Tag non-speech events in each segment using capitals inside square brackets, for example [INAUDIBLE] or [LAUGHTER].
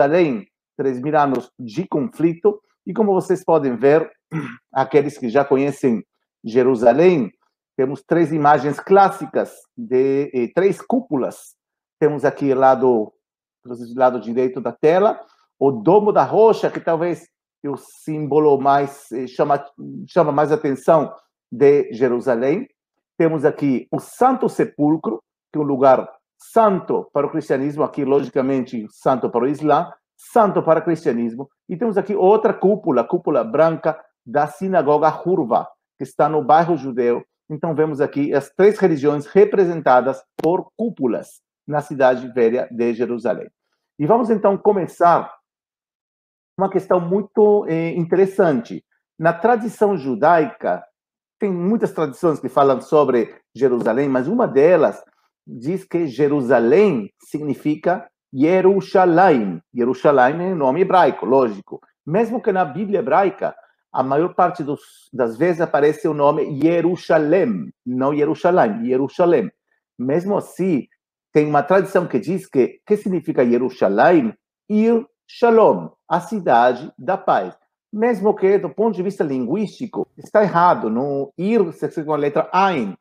Jerusalém, 3 mil anos de conflito, e como vocês podem ver, [CLEARS THROAT] aqueles que já conhecem Jerusalém, temos três imagens clássicas de eh, três cúpulas. Temos aqui lado lado direito da tela, o domo da rocha, que talvez é o símbolo mais eh, chama chama mais atenção de Jerusalém. Temos aqui o Santo Sepulcro, que é um lugar santo para o cristianismo, aqui logicamente santo para o Islã, santo para o cristianismo. E temos aqui outra cúpula, cúpula branca da sinagoga Hurva, que está no bairro judeu. Então vemos aqui as três religiões representadas por cúpulas na cidade velha de Jerusalém. E vamos então começar uma questão muito eh, interessante. Na tradição judaica, tem muitas tradições que falam sobre Jerusalém, mas uma delas diz que Jerusalém significa Jerusalém. Jerusalém é nome hebraico, lógico. Mesmo que na Bíblia hebraica, a maior parte dos, das vezes aparece o nome Jerusalém, não Jerusalém, Jerusalém. Mesmo assim, tem uma tradição que diz que que significa Jerusalém? Ir Shalom, a cidade da paz. Mesmo que, do ponto de vista linguístico, está errado. No ir, se com a letra Ein.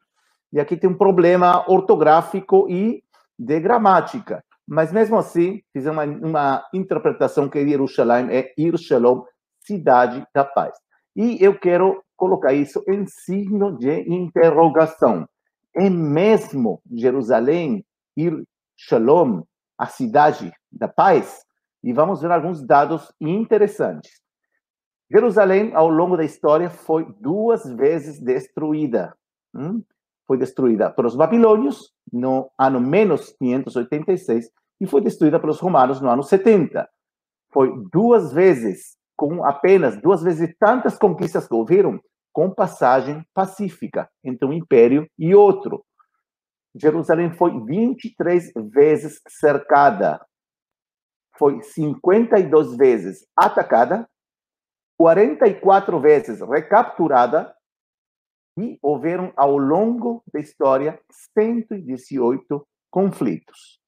E aqui tem um problema ortográfico e de gramática. Mas mesmo assim, fiz uma, uma interpretação que Jerusalém é Ir Shalom, cidade da paz. E eu quero colocar isso em signo de interrogação. É mesmo Jerusalém, Ir Shalom, a cidade da paz? E vamos ver alguns dados interessantes. Jerusalém, ao longo da história, foi duas vezes destruída. Hum? Foi destruída pelos babilônios no ano menos 586 e foi destruída pelos romanos no ano 70. Foi duas vezes, com apenas duas vezes tantas conquistas que houveram, com passagem pacífica entre um império e outro. Jerusalém foi 23 vezes cercada, foi 52 vezes atacada, 44 vezes recapturada e houveram ao longo da história 118 conflitos.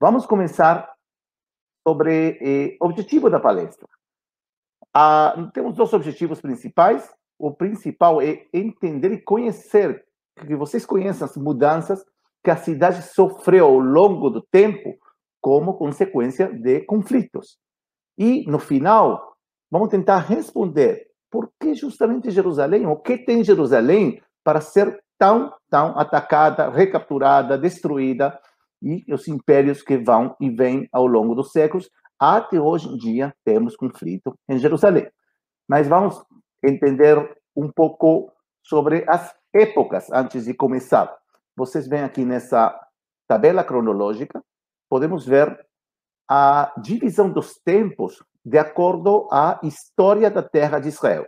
Vamos começar sobre eh, objetivo da palestra. Ah, temos dois objetivos principais. O principal é entender e conhecer, que vocês conheçam as mudanças que a cidade sofreu ao longo do tempo como consequência de conflitos. E, no final, vamos tentar responder por que justamente Jerusalém, o que tem Jerusalém para ser tão, tão atacada, recapturada, destruída, e os impérios que vão e vêm ao longo dos séculos. Até hoje em dia temos conflito em Jerusalém. Mas vamos entender um pouco sobre as épocas antes de começar. Vocês veem aqui nessa tabela cronológica, podemos ver a divisão dos tempos de acordo à história da terra de Israel. O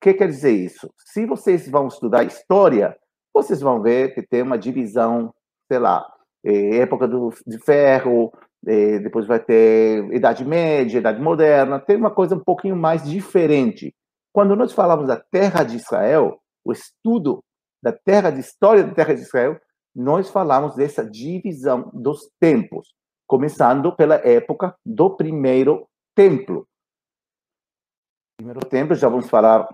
que quer dizer isso? Se vocês vão estudar história, vocês vão ver que tem uma divisão, sei lá, é, época do, de ferro, é, depois vai ter Idade Média, Idade Moderna, tem uma coisa um pouquinho mais diferente. Quando nós falamos da Terra de Israel, o estudo da Terra de História da Terra de Israel, nós falamos dessa divisão dos tempos, começando pela época do primeiro templo. Primeiro templo, já vamos falar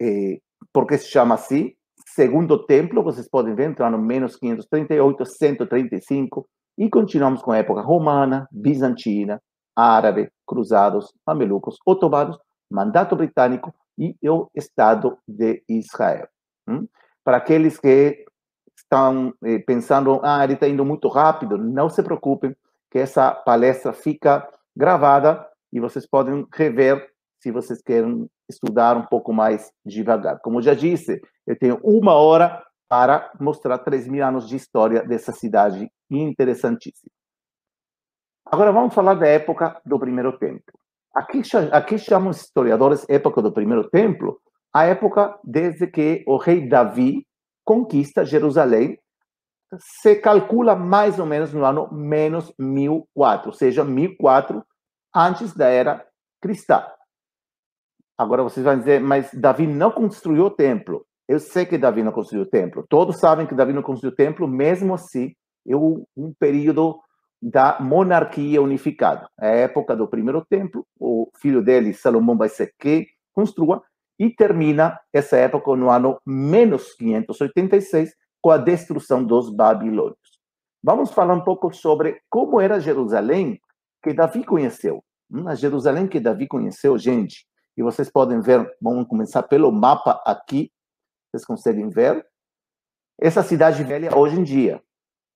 eh, por que se chama assim, segundo templo, vocês podem ver, entrar no menos 538, 135, e continuamos com a época romana, bizantina, árabe, cruzados, mamelucos, otomanos, mandato britânico e o Estado de Israel. Hum? Para aqueles que estão eh, pensando, ah, ele está indo muito rápido, não se preocupem, que essa palestra fica gravada e vocês podem rever se vocês querem estudar um pouco mais devagar. Como já disse, eu tenho uma hora para mostrar 3 mil anos de história dessa cidade interessantíssima. Agora vamos falar da época do primeiro templo. Aqui, aqui chamam historiadores época do primeiro templo a época desde que o rei Davi conquista Jerusalém. Se calcula mais ou menos no ano menos 1004, ou seja, 1004 antes da era cristã. Agora vocês vão dizer, mas Davi não construiu o templo. Eu sei que Davi não construiu o templo. Todos sabem que Davi não construiu o templo, mesmo assim, é um período da monarquia unificada. É a época do primeiro templo, o filho dele, Salomão, vai ser que construa, e termina essa época no ano menos 586, com a destruição dos babilônios. Vamos falar um pouco sobre como era Jerusalém que Davi conheceu. A Jerusalém que Davi conheceu, gente, e vocês podem ver, vamos começar pelo mapa aqui, vocês conseguem ver. Essa cidade velha hoje em dia,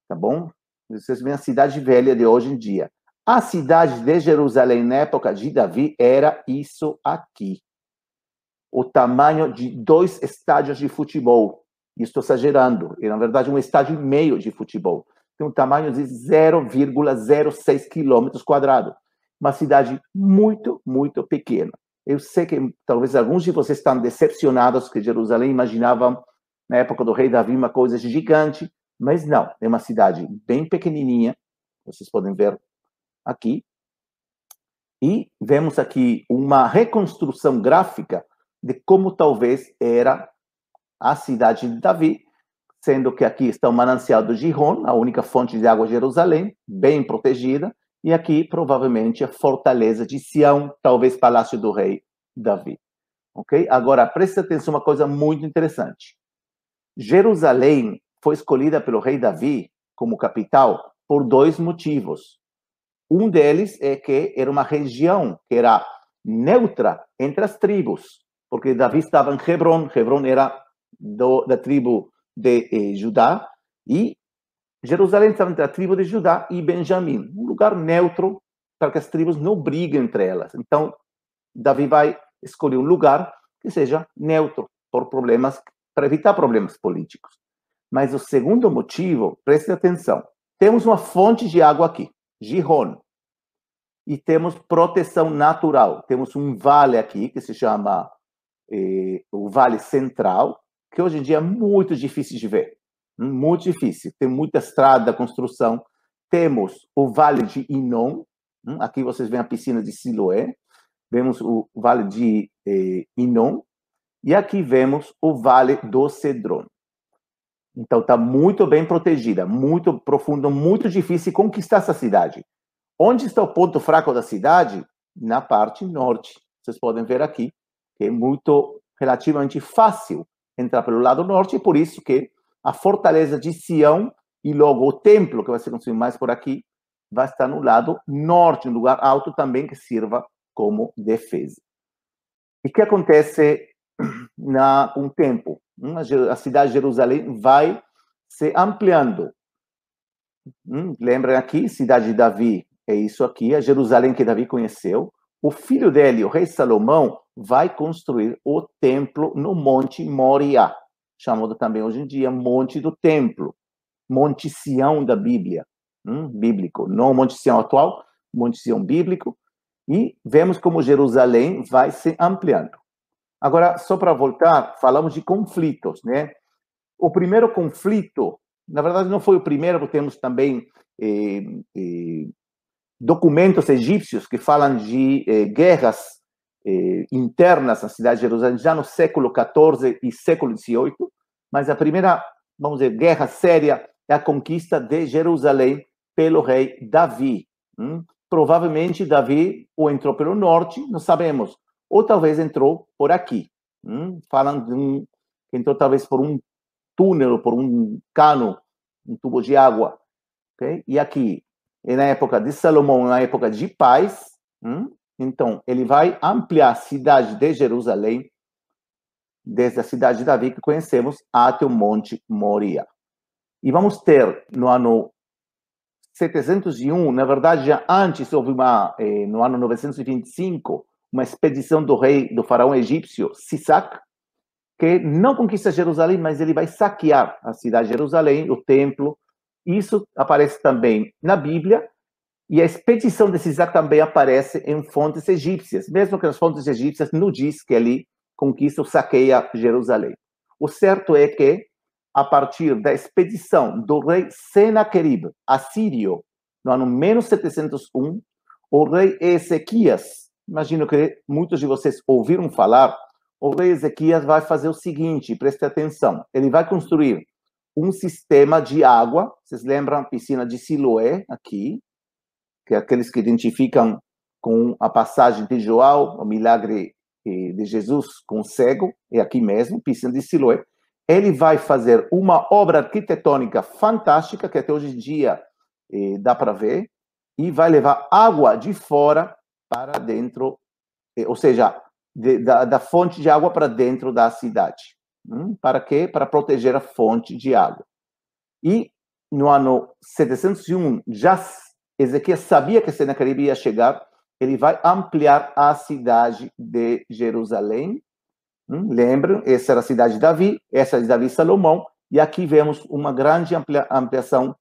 tá bom? Vocês veem a cidade velha de hoje em dia. A cidade de Jerusalém na época de Davi era isso aqui. O tamanho de dois estádios de futebol. Estou exagerando. É, na verdade, um estádio e meio de futebol. Tem um tamanho de 0,06 quilômetros quadrados. Uma cidade muito, muito pequena. Eu sei que talvez alguns de vocês estão decepcionados que Jerusalém imaginavam na época do rei Davi uma coisa gigante, mas não, é uma cidade bem pequenininha, vocês podem ver aqui. E vemos aqui uma reconstrução gráfica de como talvez era a cidade de Davi, sendo que aqui está o manancial do Gihon, a única fonte de água de Jerusalém, bem protegida, e aqui provavelmente a fortaleza de Sião, talvez palácio do rei Davi. Ok? Agora preste atenção uma coisa muito interessante. Jerusalém foi escolhida pelo rei Davi como capital por dois motivos. Um deles é que era uma região que era neutra entre as tribos, porque Davi estava em Hebron, Hebron era do, da tribo de eh, Judá, e Jerusalém estava entre a tribo de Judá e Benjamim, um lugar neutro para que as tribos não briguem entre elas. Então, Davi vai escolher um lugar que seja neutro por problemas, para evitar problemas políticos. Mas o segundo motivo, preste atenção, temos uma fonte de água aqui, Gihon, e temos proteção natural. Temos um vale aqui que se chama eh, o Vale Central, que hoje em dia é muito difícil de ver, muito difícil. Tem muita estrada, construção. Temos o Vale de Inon, hum, aqui vocês veem a piscina de Siloé, vemos o Vale de eh, Inon, e aqui vemos o Vale do Cedron. Então está muito bem protegida, muito profundo, muito difícil conquistar essa cidade. Onde está o ponto fraco da cidade? Na parte norte. Vocês podem ver aqui que é muito relativamente fácil entrar pelo lado norte, e por isso que a fortaleza de Sião e logo o templo que vai ser construído mais por aqui vai estar no lado norte, um lugar alto também que sirva como defesa. E o que acontece [CLEARS THROAT] na um tempo? a cidade de Jerusalém vai se ampliando. Hum, lembrem aqui, cidade de Davi é isso aqui, a Jerusalém que Davi conheceu. O filho dele, o rei Salomão, vai construir o templo no Monte Moriá, chamado também hoje em dia Monte do Templo, Monte Sião da Bíblia, hum, bíblico, não Monte Sião atual, Monte Sião bíblico, e vemos como Jerusalém vai se ampliando. Agora, só para voltar, falamos de conflitos, né? O primeiro conflito, na verdade, não foi o primeiro, porque temos também eh, eh, documentos egípcios que falam de eh, guerras eh, internas na cidade de Jerusalém já no século XIV e século XVIII, mas a primeira, vamos dizer, guerra séria é a conquista de Jerusalém pelo rei Davi. Hum? Provavelmente Davi ou entrou pelo norte, não sabemos, ou talvez entrou por aqui. Hum? De um, entrou talvez por um túnel, por um cano, um tubo de água. Okay? E aqui, na época de Salomão, na época de paz, hum? Então ele vai ampliar a cidade de Jerusalém, desde a cidade de Davi que conhecemos, até o Monte Moria. E vamos ter no ano 701, na verdade, já antes houve uma, eh, no ano 925, uma expedição do rei, do faraó egípcio Sisac, que não conquista Jerusalém, mas ele vai saquear a cidade de Jerusalém, o templo. Isso aparece também na Bíblia, e a expedição de Sisac também aparece em fontes egípcias, mesmo que as fontes egípcias não diz que ele conquista ou saqueia Jerusalém. O certo é que, a partir da expedição do rei Senaquerib, assírio, no ano menos 701, o rei Ezequias imagino que muitos de vocês ouviram falar, o rei Ezequias vai fazer o seguinte, preste atenção, ele vai construir um sistema de água, vocês lembram a piscina de Siloé, aqui, que aqueles que identificam com a passagem de João, o milagre eh, de Jesus com o cego, é aqui mesmo, piscina de Siloé. Ele vai fazer uma obra arquitetônica fantástica, que até hoje em dia eh, dá para ver, e vai levar água de fora para dentro, eh, ou seja, de, da, da, fonte de água para dentro da cidade. Hum? Para quê? Para proteger a fonte de água. E no ano 701, já Ezequias sabia que Senaquerib ia chegar, ele vai ampliar a cidade de Jerusalém. Hum? Lembram? Essa era a cidade de Davi, essa é de Davi e Salomão, e aqui vemos uma grande ampliação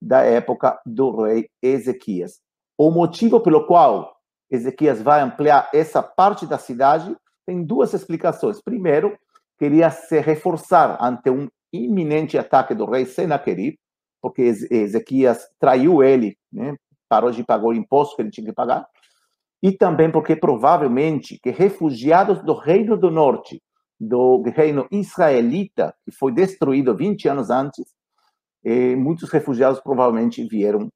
da época do rei Ezequias. O motivo pelo qual Ezequias vai ampliar essa parte da cidade tem duas explicações. Primeiro, queria se reforçar ante um iminente ataque do rei Senaquerib, porque Ezequias traiu ele, né? Parou de pagar o imposto que ele tinha que pagar, e também porque provavelmente que refugiados do reino do norte, do reino israelita, que foi destruído 20 anos antes, e muitos refugiados provavelmente vieram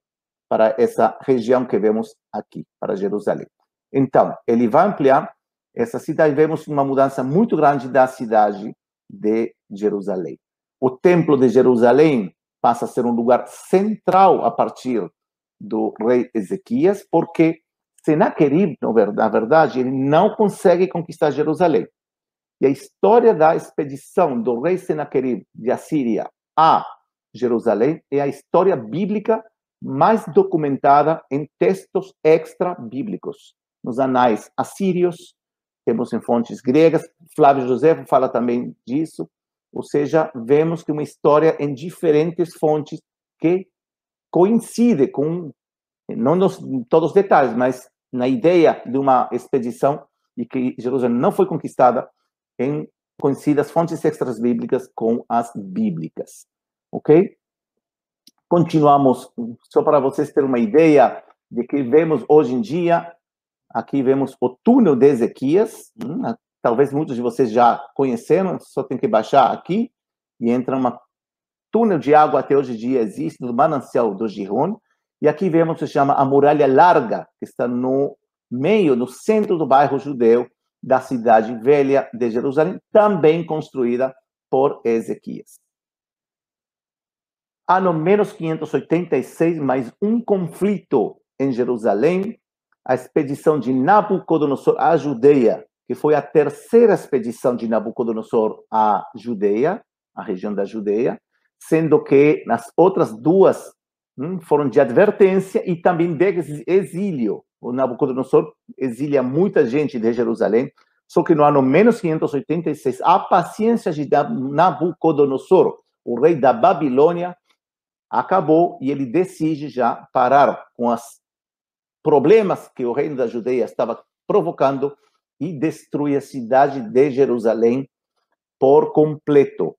para essa região que vemos aqui, para Jerusalém. Então, ele vai ampliar essa cidade, vemos uma mudança muito grande da cidade de Jerusalém. O templo de Jerusalém passa a ser um lugar central a partir do rei Ezequias, porque Senaquerib, na verdade, ele não consegue conquistar Jerusalém. E a história da expedição do rei Senaquerib de Assíria a Jerusalém é a história bíblica mais documentada em textos extra-bíblicos, nos anais assírios, temos em fontes gregas, Flávio José fala também disso, ou seja, vemos que uma história em diferentes fontes que coincide com, não nos, todos os detalhes, mas na ideia de uma expedição e que Jerusalém não foi conquistada em coincide as fontes extras bíblicas com as bíblicas. Ok? Continuamos, só para vocês terem uma ideia de que vemos hoje em dia, aqui vemos o túnel de Ezequias, hum, talvez muitos de vocês já conheceram, só tem que baixar aqui e entra uma túnel de água até hoje em dia existe no manancial do Gihon, e aqui vemos se chama a muralha larga, que está no meio, no centro do bairro judeu da cidade velha de Jerusalém, também construída por Ezequias. Ano menos 586, mais um conflito em Jerusalém, a expedição de Nabucodonosor à Judeia, que foi a terceira expedição de Nabucodonosor à Judeia, a região da Judeia, sendo que nas outras duas hum, foram de advertência e também de exílio. O Nabucodonosor exilia muita gente de Jerusalém, só que no ano menos 586, a paciência de Nabucodonosor, o rei da Babilônia, acabou e ele decide já parar com os problemas que o reino da Judeia estava provocando e destrui a cidade de Jerusalém por completo.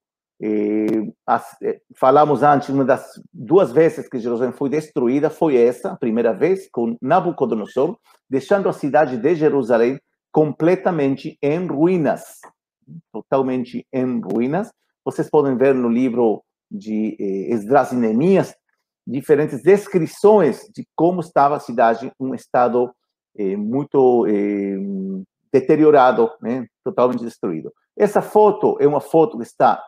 As, falamos antes, uma das duas vezes que Jerusalém foi destruída foi essa, a primeira vez, com Nabucodonosor, deixando a cidade de Jerusalém completamente em ruínas, totalmente em ruínas. Vocês podem ver no livro de eh, Esdras e Neemias, diferentes descrições de como estava a cidade, um estado eh, muito eh, deteriorado, né? totalmente destruído. Essa foto é uma foto que está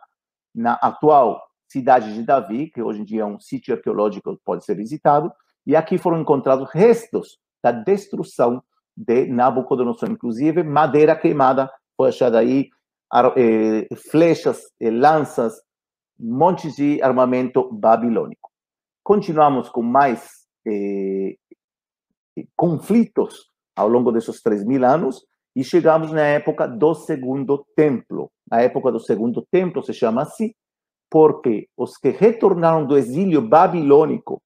na atual cidade de Davi, que hoje em dia é um sítio arqueológico que pode ser visitado, e aqui foram encontrados restos da destruição de Nabucodonosor, inclusive madeira queimada foi achada aí, eh, flechas, eh, lanças, montes de armamento babilônico. Continuamos com mais eh, conflitos ao longo desses três mil anos e chegamos na época do Segundo Templo. A época do Segundo Templo se chama assim porque os que retornaram do exílio babilônico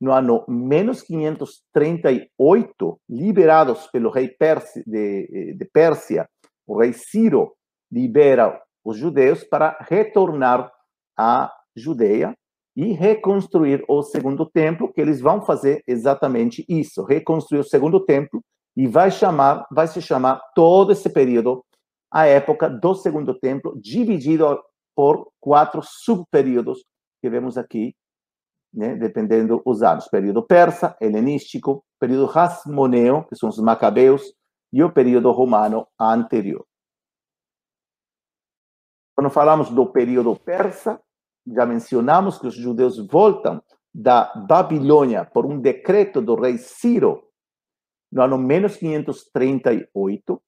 no ano menos 538, liberados pelo rei de, de Pérsia, o rei Ciro libera os judeus para retornar a Judeia e reconstruir o segundo templo, que eles vão fazer exatamente isso, reconstruir o segundo templo e vai chamar, vai se chamar todo esse período a época do segundo templo, dividido por quatro subperíodos que vemos aqui, né, dependendo dos anos. Período persa, helenístico, período hasmoneu, que são os macabeus, e o período romano anterior. Quando falamos do período persa, já mencionamos que os judeus voltam da Babilônia por um decreto do rei Ciro no ano menos 538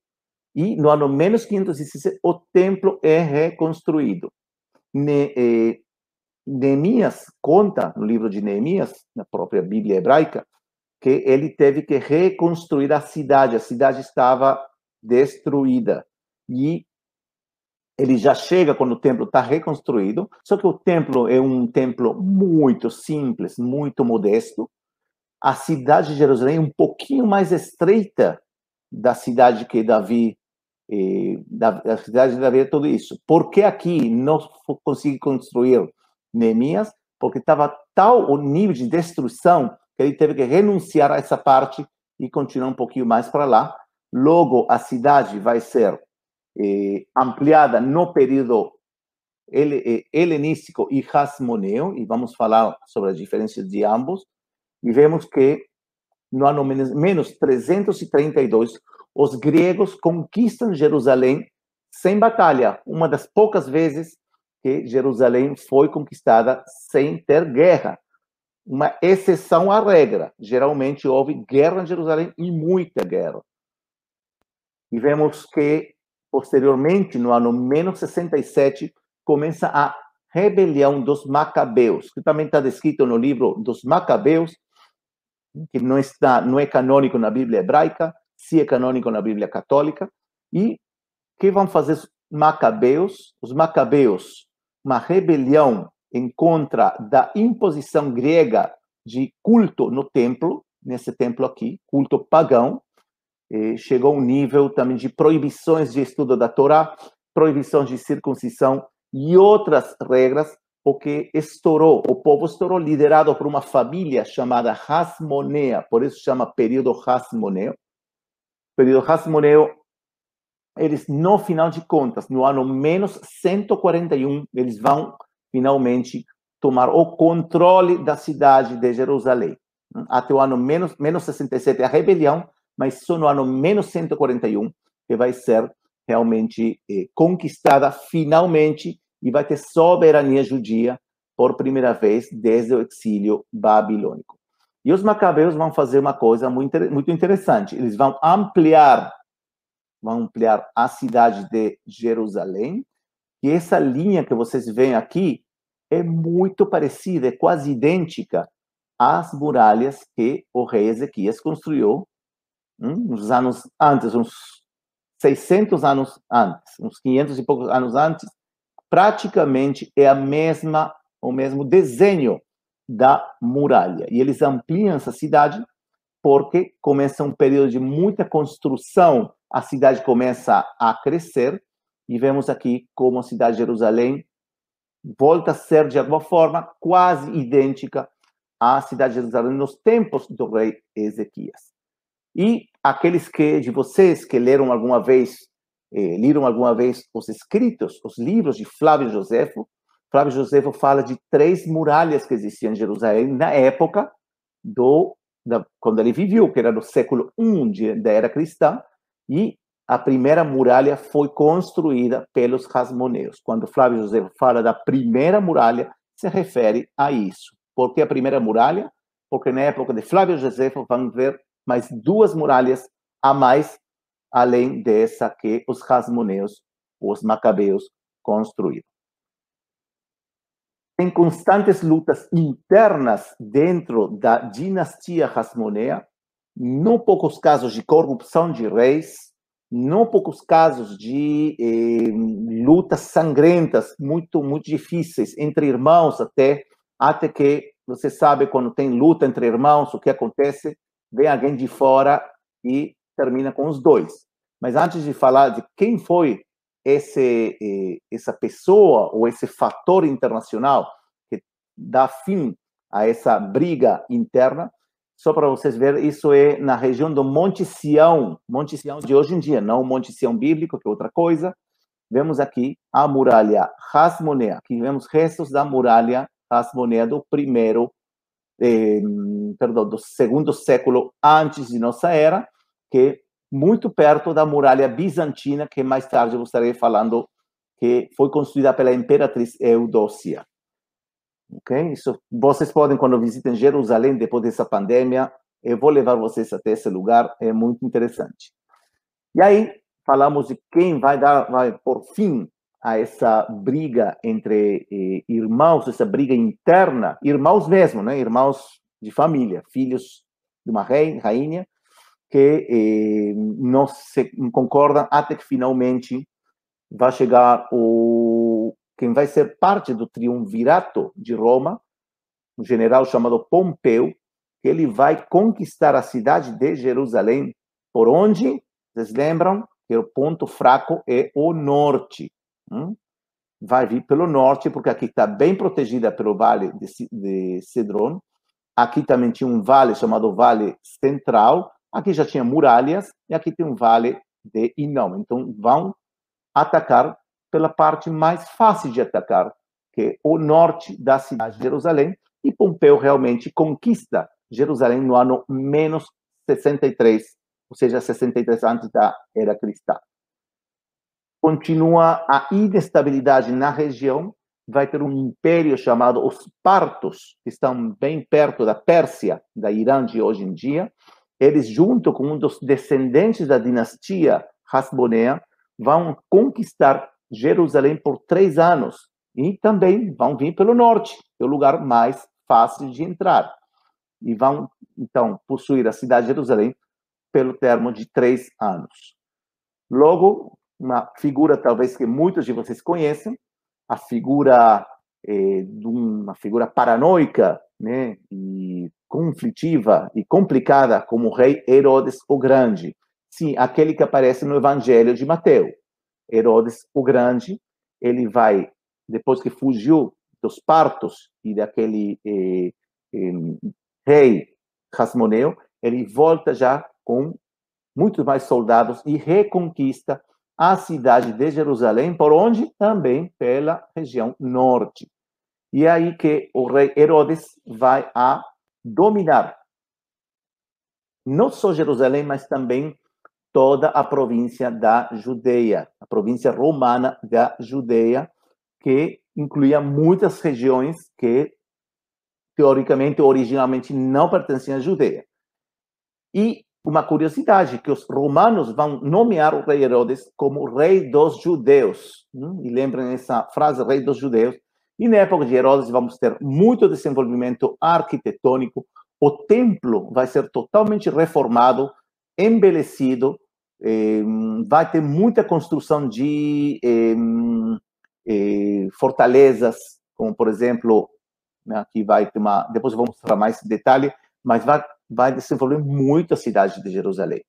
e no ano menos 516 o templo é reconstruído. Ne, eh, Neemias conta no livro de Neemias, na própria Bíblia hebraica, que ele teve que reconstruir a cidade. A cidade estava destruída e ele já chega quando o templo está reconstruído, só que o templo é um templo muito simples, muito modesto. A cidade de Jerusalém um pouquinho mais estreita da cidade que Davi, eh, da, da, cidade de Davi é tudo isso. Por que aqui não consegui construir Neemias? Porque estava tal o nível de destruição que ele teve que renunciar a essa parte e continuar um pouquinho mais para lá. Logo, a cidade vai ser eh, ampliada no período eh, helenístico e hasmoneu, e vamos falar sobre as diferenças de ambos, e vemos que no ano menos, menos 332, os gregos conquistam Jerusalém sem batalha, uma das poucas vezes que Jerusalém foi conquistada sem ter guerra. Uma exceção à regra. Geralmente houve guerra em Jerusalém e muita guerra. E vemos que Posteriormente, no ano menos 67, começa a rebelião dos Macabeus, que também está descrito no livro dos Macabeus, que não está, não é canônico na Bíblia hebraica, se é canônico na Bíblia católica. E que vão fazer os Macabeus? Os Macabeus, uma rebelião em contra da imposição grega de culto no templo, nesse templo aqui, culto pagão, chegou a um nível também de proibições de estudo da Torá, proibições de circuncisão e outras regras, o que estourou, o povo estourou, liderado por uma família chamada Hasmonea, por isso chama período Hasmoneo. Período Hasmoneo, eles, no final de contas, no ano menos 141, eles vão finalmente tomar o controle da cidade de Jerusalém. Até o ano menos, menos 67, a rebelião mas só no ano menos 141 que vai ser realmente eh, conquistada finalmente e vai ter soberania judia por primeira vez desde o exílio babilônico. E os macabeus vão fazer uma coisa muito, interessante. Eles vão ampliar, vão ampliar a cidade de Jerusalém. E essa linha que vocês veem aqui é muito parecida, é quase idêntica às muralhas que o rei Ezequias construiu Hum, uns anos antes, uns 600 anos antes, uns 500 e poucos anos antes, praticamente é a mesma, o mesmo desenho da muralha. E eles ampliam essa cidade porque começa um período de muita construção, a cidade começa a crescer, e vemos aqui como a cidade de Jerusalém volta a ser, de alguma forma, quase idêntica à cidade de Jerusalém nos tempos do rei Ezequias. E aqueles que de vocês que leram alguma vez, eh, leram alguma vez os escritos, os livros de Flávio Josefo, Flávio Josefo fala de três muralhas que existiam em Jerusalém na época do da, quando ele viveu, que era no século I de, da era cristã, e a primeira muralha foi construída pelos Hasmoneus. Quando Flávio Josefo fala da primeira muralha, se refere a isso. Por que a primeira muralha? Porque na época de Flávio Josefo, vamos ver mais duas muralhas a mais, além dessa que os Hasmoneus, os Macabeus, construíram. Tem constantes lutas internas dentro da dinastia Hasmonea, não poucos casos de corrupção de reis, não poucos casos de eh, lutas sangrentas, muito, muito difíceis, entre irmãos até, até que, você sabe, quando tem luta entre irmãos, o que acontece? vem alguém de fora e termina com os dois. Mas antes de falar de quem foi esse, eh, essa pessoa ou esse fator internacional que dá fim a essa briga interna, só para vocês verem, isso é na região do Monte Sião, Monte Sião de hoje em dia, não o Monte Sião bíblico, que é outra coisa. Vemos aqui a muralha Hasmonea, aqui vemos restos da muralha Hasmonea do primeiro eh, perdão, do segundo século antes de nossa era, que muito perto da muralha bizantina, que mais tarde eu estarei falando que foi construída pela imperatriz Eudócia. Ok? Isso, vocês podem, quando visitem Jerusalém depois dessa pandemia, eu vou levar vocês até esse lugar, é muito interessante. E aí, falamos de quem vai dar, vai por fim a essa briga entre eh, irmãos, essa briga interna, irmãos mesmo, né? Irmãos de família, filhos de uma rei, rainha, que eh, não se concordam até que finalmente vai chegar o quem vai ser parte do triunvirato de Roma, um general chamado Pompeu, que ele vai conquistar a cidade de Jerusalém, por onde, vocês lembram, que o ponto fraco é o norte. Hum? Vai vir pelo norte, porque aqui está bem protegida pelo vale de, de Cedron. Aqui também tinha um vale chamado Vale Central. Aqui já tinha muralhas, e aqui tem um vale de Inom. Então, vão atacar pela parte mais fácil de atacar, que é o norte da cidade de Jerusalém, e Pompeu realmente conquista Jerusalém no ano menos 63, ou seja, 63 antes da era cristã. Continua a inestabilidade na região, vai ter um império chamado os Partos, que estão bem perto da Pérsia, da Irã de hoje em dia. Eles, junto com um dos descendentes da dinastia Hasmonea, vão conquistar Jerusalém por três anos e também vão vir pelo norte, que é o lugar mais fácil de entrar. E vão, então, possuir a cidade de Jerusalém pelo termo de três anos. Logo, uma figura talvez que muitos de vocês conhecem, a figura eh, de uma figura paranoica, né, e conflitiva e complicada como o rei Herodes o Grande. Sim, aquele que aparece no Evangelho de Mateus. Herodes o Grande, ele vai, depois que fugiu dos partos e daquele eh, eh, rei Hasmoneu, ele volta já com muitos mais soldados e reconquista a cidade de Jerusalém, por onde? Também pela região norte. E é aí que o rei Herodes vai a dominar não só Jerusalém, mas também toda a província da Judeia, a província romana da Judeia, que incluía muitas regiões que, teoricamente, originalmente não pertenciam à Judeia. E uma curiosidade, que os romanos vão nomear o rei Herodes como rei dos judeus. Hum? E lembrem essa frase, rei dos judeus. E na época de Herodes vamos ter muito desenvolvimento arquitetônico, o templo vai ser totalmente reformado, embelecido, eh, vai ter muita construção de eh, eh, fortalezas, como por exemplo, né, aqui vai ter uma, depois vou mostrar mais detalhe, mas vai, vai desenvolver muito a cidade de Jerusalém.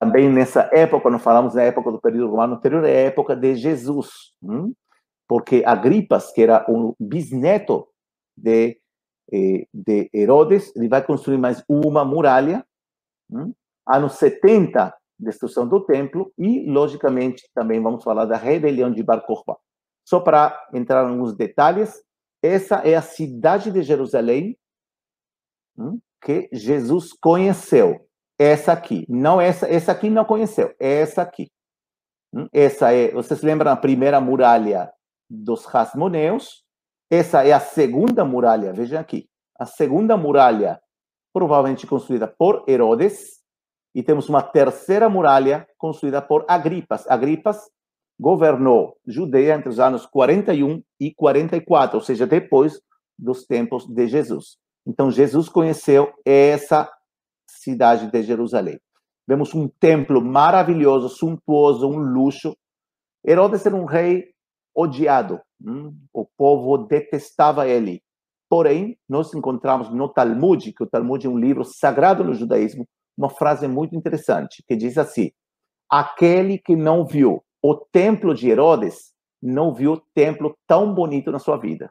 Também nessa época, quando falamos na época do período romano anterior, é a época de Jesus, hum? Porque Agripas, que era o bisneto de, de Herodes, ele vai construir mais uma muralha, hum? anos 70, destruição do templo, e, logicamente, também vamos falar da rebelião de Bar Kokhba. Só para entrar em alguns detalhes, essa é a cidade de Jerusalém hum, que Jesus conheceu. Essa aqui, não essa, essa aqui não conheceu, essa aqui. Hum, essa é, vocês lembram a primeira muralha dos Hasmoneus? Essa é a segunda muralha, vejam aqui. A segunda muralha, provavelmente construída por Herodes, e temos uma terceira muralha construída por Agripas. Agripas governou Judeia entre os anos 41 e 44, ou seja, depois dos tempos de Jesus. Então, Jesus conheceu essa cidade de Jerusalém. Vemos um templo maravilhoso, suntuoso, um luxo. Herodes era um rei odiado. Hum? O povo detestava ele. Porém, nós encontramos no Talmud, que o Talmud é um livro sagrado no judaísmo, uma frase muito interessante, que diz assim: aquele que não viu o templo de Herodes, não viu o templo tão bonito na sua vida.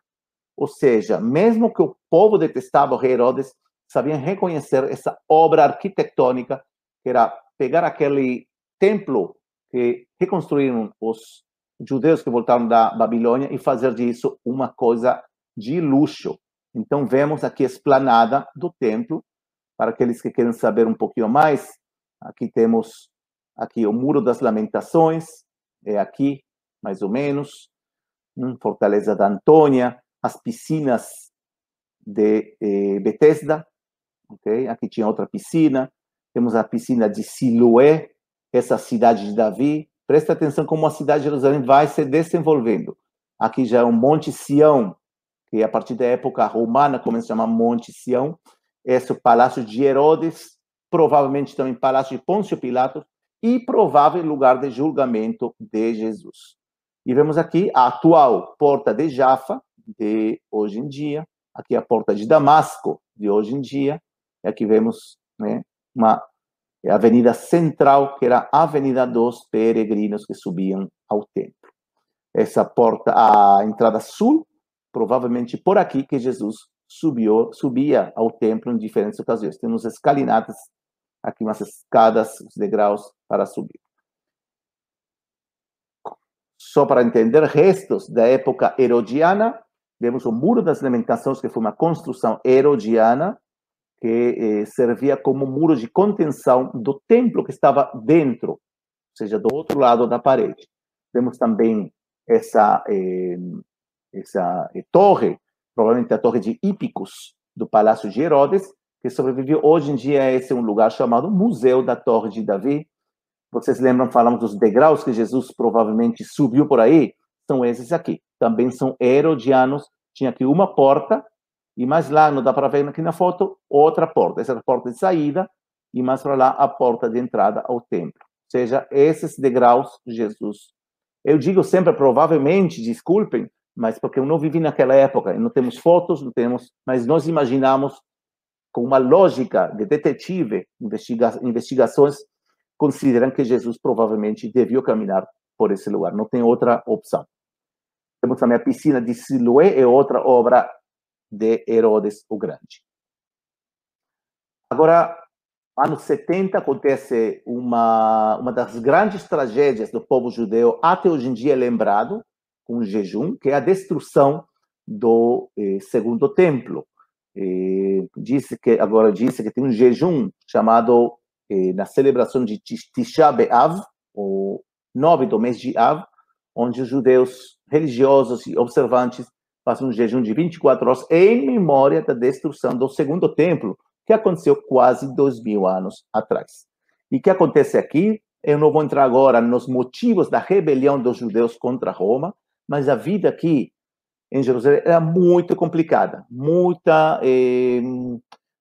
Ou seja, mesmo que o povo detestava o rei Herodes, sabiam reconhecer essa obra arquitetônica, que era pegar aquele templo que reconstruíram os judeus que voltaram da Babilônia e fazer disso uma coisa de luxo. Então, vemos aqui a esplanada do templo. Para aqueles que querem saber um pouquinho mais, aqui temos aqui o Muro das Lamentações, é aqui, mais ou menos, hum, Fortaleza da Antônia, as piscinas de eh, Bethesda, ok? Aqui tinha outra piscina, temos a piscina de Siloé, essa cidade de Davi. Presta atenção como a cidade de Jerusalém vai se desenvolvendo. Aqui já é um Monte Sião, que a partir da época romana começa a chamar Monte Sião. Esse é o Palácio de Herodes, provavelmente também Palácio de Pôncio Pilatos, e provável lugar de julgamento de Jesus. E vemos aqui a atual porta de Jaffa, de hoje em dia, aqui a porta de Damasco, de hoje em dia, e aqui vemos né, uma avenida central, que era a Avenida dos Peregrinos que subiam ao templo. Essa porta, a entrada sul, provavelmente por aqui que Jesus subiu, subia ao templo em diferentes ocasiões. Temos escalinatas, aqui umas escadas, os degraus para subir. Só para entender restos da época herodiana, vemos o Muro das Lamentações, que foi uma construção herodiana, que eh, servia como muro de contenção do templo que estava dentro, ou seja, do outro lado da parede. Vemos também essa, eh, essa eh, torre, provavelmente a torre de Hípicos, do Palácio de Herodes, que sobreviveu. Hoje em dia, esse é um lugar chamado Museu da Torre de Davi. Vocês lembram, falamos dos degraus que Jesus provavelmente subiu por aí? São esses aqui. Também são herodianos. Tinha aqui uma porta, e mais lá, não dá para ver aqui na foto, outra porta. Essa é a porta de saída, e mais para lá, a porta de entrada ao templo. Ou seja, esses degraus Jesus. Eu digo sempre, provavelmente, desculpem, mas porque eu não vivi naquela época, não temos fotos, não temos, mas nós imaginamos com uma lógica de detetive, investiga investigações, consideram que Jesus provavelmente devia caminhar por esse lugar, não tem outra opção. Temos também a piscina de Siloé, é outra obra de Herodes o Grande. Agora, anos 70 acontece uma uma das grandes tragédias do povo judeu até hoje em dia é lembrado com o jejum, que é a destruição do eh, segundo templo. Eh, disse que agora disse que tem um jejum chamado eh, na celebração de Tisha B'av, o nove do mês de Av, onde os judeus religiosos e observantes fazem um jejum de 24 horas em memória da destruição do segundo templo, que aconteceu quase dois mil anos atrás. E o que acontece aqui? Eu não vou entrar agora nos motivos da rebelião dos judeus contra Roma, mas a vida aqui em Jerusalém era muito complicada, muita eh,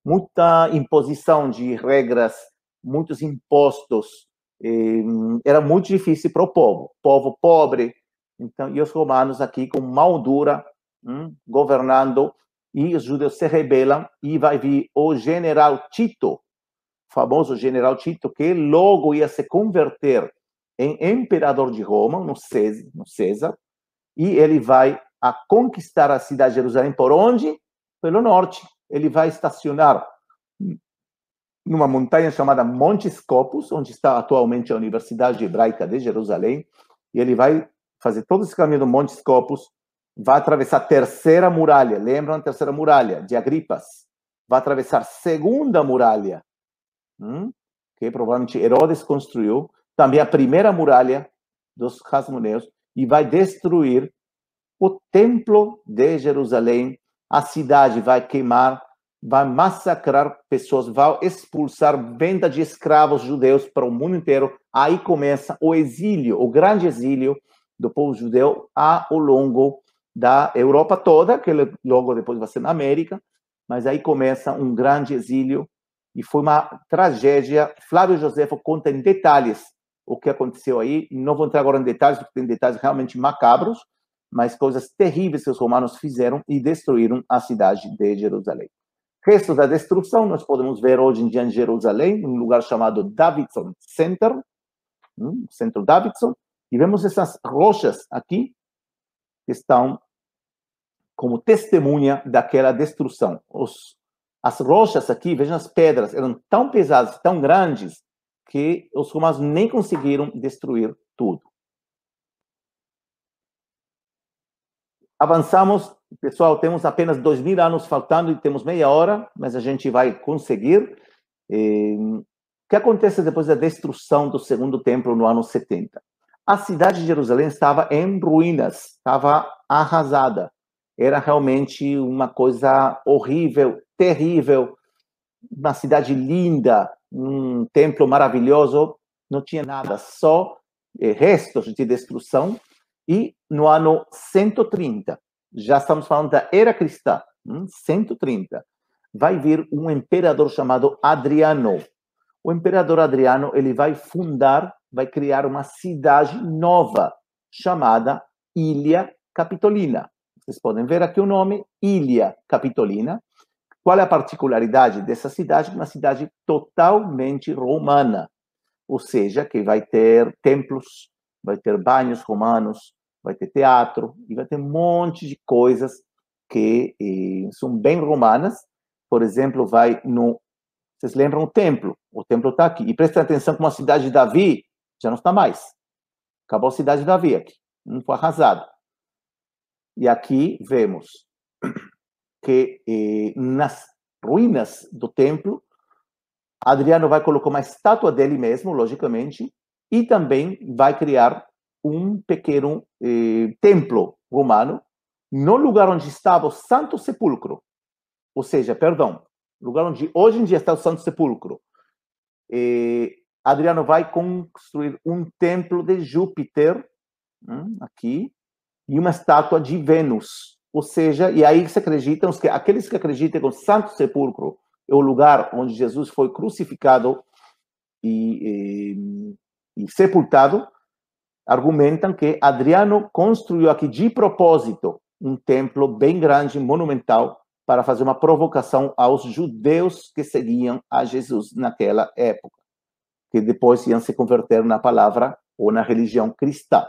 muita imposição de regras, muitos impostos, eh, era muito difícil para o povo, povo pobre. Então, e os romanos aqui com mão dura hum, governando, e os judeus se rebelam, e vai vir o general Tito, famoso general Tito, que logo ia se converter em imperador de Roma, no César, no César. E ele vai a conquistar a cidade de Jerusalém. Por onde? Pelo norte. Ele vai estacionar numa montanha chamada Monte Scopus, onde está atualmente a Universidade Hebraica de Jerusalém, e ele vai fazer todo esse caminho do Monte Scopus vai atravessar a terceira muralha, lembram a terceira muralha de Agripas? Vai atravessar a segunda muralha, hum? que provavelmente Herodes construiu, também a primeira muralha dos Hasmoneus, e vai destruir o templo de Jerusalém, a cidade vai queimar, vai massacrar pessoas, vai expulsar venda de escravos judeus para o mundo inteiro. Aí começa o exílio, o grande exílio do povo judeu ao longo da Europa toda, que logo depois vai ser na América, mas aí começa um grande exílio e foi uma tragédia. Flávio Josefo conta em detalhes o que aconteceu aí. Não vou entrar agora em detalhes, porque tem detalhes realmente macabros, mas coisas terríveis que os romanos fizeram e destruíram a cidade de Jerusalém. Restos da destruição nós podemos ver hoje em dia em Jerusalém, um lugar chamado Davidson Center, um, Centro Davidson, e vemos essas rochas aqui que estão como testemunha daquela destruição. Os, as rochas aqui, vejam as pedras, eram tão pesadas, tão grandes, que os romanos nem conseguiram destruir tudo. avançamos, pessoal, temos apenas dois mil anos faltando e temos meia hora, mas a gente vai conseguir. o que acontece depois da destruição do segundo templo no ano 70? A cidade de Jerusalém estava em ruínas, estava arrasada. Era realmente uma coisa horrível, terrível. Uma cidade linda, um templo maravilhoso, não tinha nada, só eh, restos de destruição. E no ano 130, já estamos falando da era cristã, 130, hum, vai vir um imperador chamado Adriano. O imperador Adriano ele vai fundar, vai criar uma cidade nova chamada Ilha Capitolina. Vocês podem ver aqui o nome Ilha Capitolina. Qual é a particularidade dessa cidade? Uma cidade totalmente romana, ou seja, que vai ter templos, vai ter banhos romanos, vai ter teatro e vai ter um monte de coisas que eh, são bem romanas. Por exemplo, vai no. Vocês lembram o templo? O templo está aqui. E prestem atenção como a cidade de Davi já não está mais. Acabou a cidade de Davi aqui. Não foi arrasado. E aqui vemos que eh, nas ruínas do templo, Adriano vai colocar uma estátua dele mesmo, logicamente, e também vai criar um pequeno eh, templo romano no lugar onde estava o Santo Sepulcro. Ou seja, perdão, lugar onde hoje em dia está o Santo Sepulcro. Eh, Adriano vai construir um templo de Júpiter, hum, aqui, e uma estátua de Vênus. Ou seja, e aí se acreditam que aqueles que acreditam que o Santo Sepulcro é o lugar onde Jesus foi crucificado e, e, e sepultado, argumentam que Adriano construiu aqui de propósito um templo bem grande, monumental, para fazer uma provocação aos judeus que seguiam a Jesus naquela época, que depois iam se converter na palavra ou na religião cristã.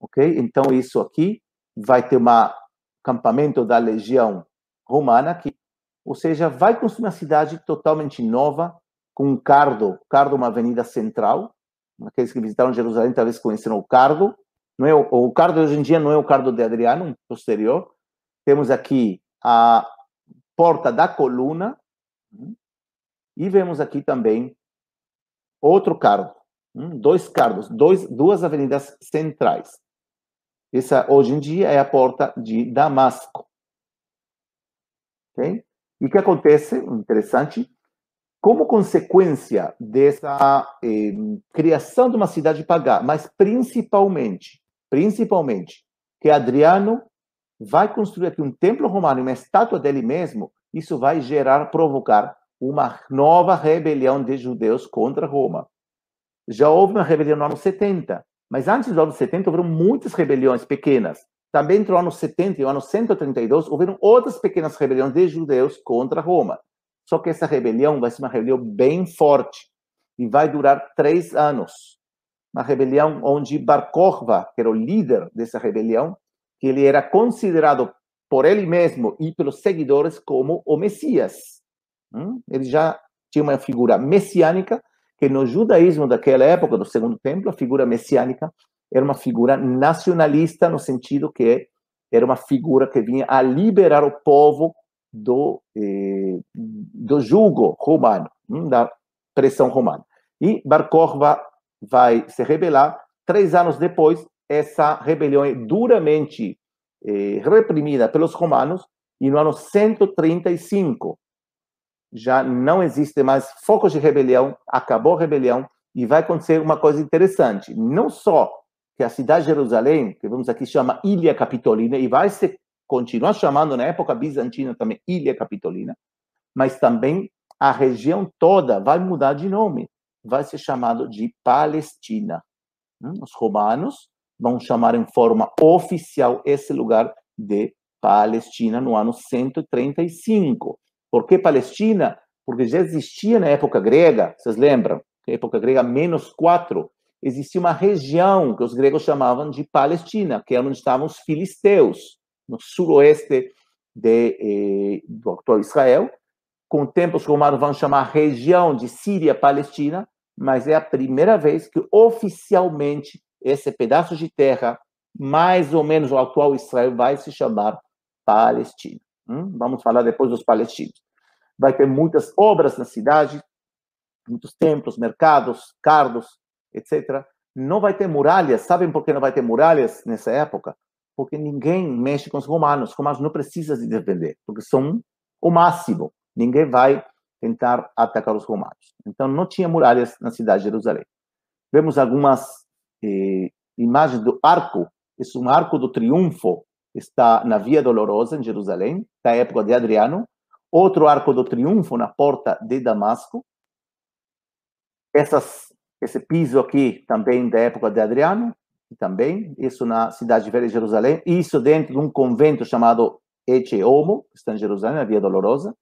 Ok? Então, isso aqui vai ter um acampamento da legião romana aqui, ou seja, vai construir uma cidade totalmente nova, com um cardo, cardo é uma avenida central, aqueles que visitaram Jerusalém talvez conheceram o cardo. Não é o, o cardo hoje em dia não é o cardo de Adriano, posterior. Temos aqui a porta da coluna e vemos aqui também outro cardo, hum, dois cardos, dois, duas avenidas centrais. Essa hoje em dia é a porta de Damasco. Okay? E o que acontece, interessante, como consequência dessa eh, criação de uma cidade pagã, mas principalmente, principalmente, que Adriano vai construir aqui um templo romano, uma estátua dele mesmo, isso vai gerar, provocar uma nova rebelião de judeus contra Roma. Já houve uma rebelião no ano 70, mas antes do ano 70 houveram muitas rebeliões pequenas. Também entre o ano 70 e o ano 132 houveram outras pequenas rebeliões de judeus contra Roma. Só que essa rebelião vai ser uma rebelião bem forte e vai durar três anos. Uma rebelião onde Bar Kokhba, que era o líder dessa rebelião, que ele era considerado por ele mesmo e pelos seguidores como o Messias. Hum? Ele já tinha uma figura messiânica, que no judaísmo daquela época, do Segundo Templo, a figura messiânica era uma figura nacionalista, no sentido que era uma figura que vinha a liberar o povo do, eh, do jugo romano, hum, da pressão romana. E Bar Kokhba vai se rebelar. Três anos depois, essa rebelião é duramente eh, reprimida pelos romanos, e no ano 135 já não existe mais focos de rebelião, acabou a rebelião, e vai acontecer uma coisa interessante. Não só que a cidade de Jerusalém, que vamos aqui chama Ilha Capitolina, e vai se continua chamando na época bizantina também Ilha Capitolina, mas também a região toda vai mudar de nome, vai ser chamado de Palestina. Hum, os romanos vão chamar em forma oficial esse lugar de Palestina no ano 135. Por que Palestina? Porque já existia na época grega, vocês lembram? Na época grega, menos quatro, existia uma região que os gregos chamavam de Palestina, que é onde estavam os filisteus no suroeste de, eh, do atual Israel. Com o tempo, os romanos vão chamar a região de Síria-Palestina, mas é a primeira vez que oficialmente esse pedaço de terra mais ou menos o atual Israel vai se chamar Palestina. Hum? Vamos falar depois dos palestinos. Vai ter muitas obras na cidade, muitos templos, mercados, cardos, etc. Não vai ter muralhas. Sabem por que não vai ter muralhas nessa época? Porque ninguém mexe com os romanos. Os romanos não precisam se defender, porque são o máximo. Ninguém vai tentar atacar os romanos. Então, não tinha muralhas na cidade de Jerusalém. Vemos algumas eh, imagens do arco. Esse é um arco do triunfo. Está na Via Dolorosa, em Jerusalém, da época de Adriano. Outro arco do triunfo na porta de Damasco. Essas, esse piso aqui também da época de Adriano, também, isso na cidade velha de Jerusalém, isso dentro de um convento chamado Ece Homo, que está em Jerusalém, na Via Dolorosa.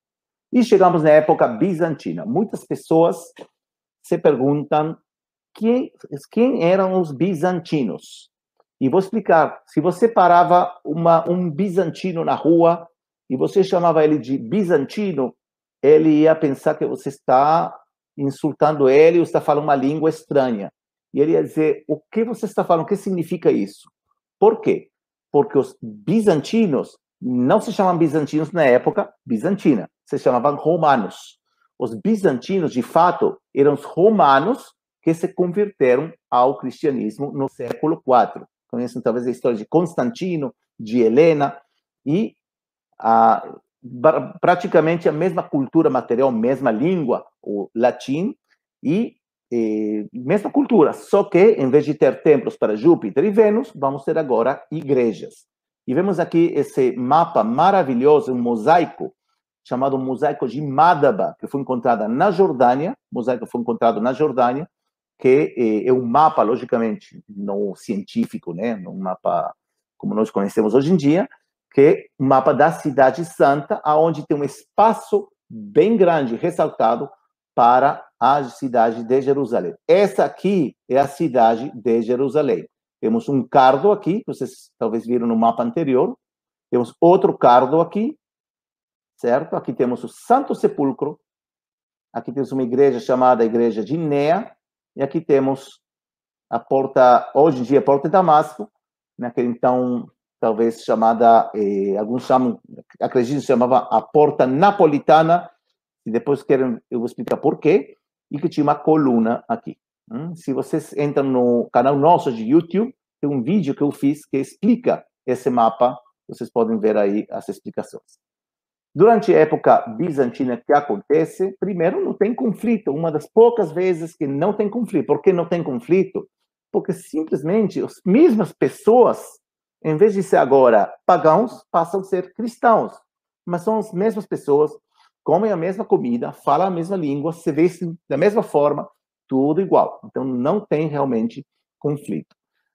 E chegamos na época bizantina. Muitas pessoas se perguntam quem, quem eram os bizantinos. E vou explicar. Se você parava uma, um bizantino na rua e você chamava ele de bizantino, ele ia pensar que você está insultando ele ou está falando uma língua estranha. E ele ia dizer: O que você está falando? O que significa isso? Por quê? Porque os bizantinos não se chamavam bizantinos na época bizantina, se chamavam romanos. Os bizantinos, de fato, eram os romanos que se converteram ao cristianismo no século IV. Conhecem talvez a história de Constantino, de Helena, e a, praticamente a mesma cultura material, mesma língua, o latim, e, mesma cultura, só que em vez de ter templos para Júpiter e Vênus, vamos ter agora igrejas. E vemos aqui esse mapa maravilhoso, um mosaico, chamado Mosaico de Madaba, que foi encontrado na Jordânia, mosaico foi encontrado na Jordânia, que eh, é um mapa, logicamente, não científico, né, um mapa como nós conhecemos hoje em dia, que é um mapa da cidade santa, aonde tem um espaço bem grande ressaltado para a cidade de Jerusalém. Essa aqui é a cidade de Jerusalém. Temos um cardo aqui, vocês talvez viram no mapa anterior. Temos outro cardo aqui, certo? Aqui temos o Santo Sepulcro. Aqui temos uma igreja chamada Igreja de Nea. E aqui temos a porta, hoje em dia, a porta de Damasco, naquele então, talvez chamada, eh, alguns chamam, acredito, chamava a porta napolitana, e depois querem, eu vou explicar por quê, e que tinha uma coluna aqui. Hum? Se vocês entram no canal nosso de YouTube, tem um vídeo que eu fiz que explica esse mapa. Vocês podem ver aí as explicações. Durante a época bizantina, que acontece? Primeiro, não tem conflito. Uma das poucas vezes que não tem conflito. Por que não tem conflito? Porque simplesmente as mesmas pessoas, em vez de ser agora pagãos, passam a ser cristãos. Mas são as mesmas pessoas, comem a mesma comida, falam a mesma língua, se vestem da mesma forma, tudo igual. Então, não tem realmente conflito.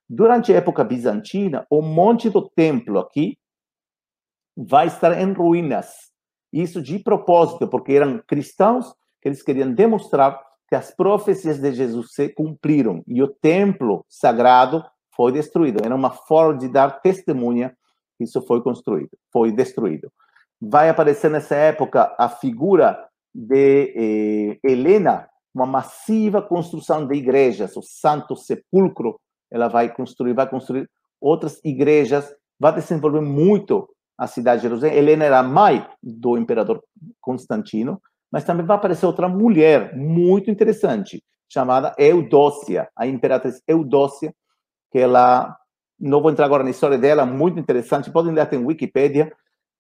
Durante a época bizantina, o monte do templo aqui vai estar em ruínas. Isso de propósito, porque eram cristãos que eles queriam demonstrar que as profecias de Jesus se cumpriram e o templo sagrado foi destruído. Era uma forma de dar testemunha que isso foi construído, foi destruído. Vai aparecer nessa época a figura de eh, Helena uma massiva construção de igrejas, o Santo Sepulcro, ela vai construir, vai construir outras igrejas, vai desenvolver muito a cidade de Jerusalém. Helena era mãe do imperador Constantino, mas também vai aparecer outra mulher muito interessante, chamada Eudócia, a imperatriz Eudócia, que ela, não vou entrar agora na história dela, muito interessante, podem ler até em Wikipedia,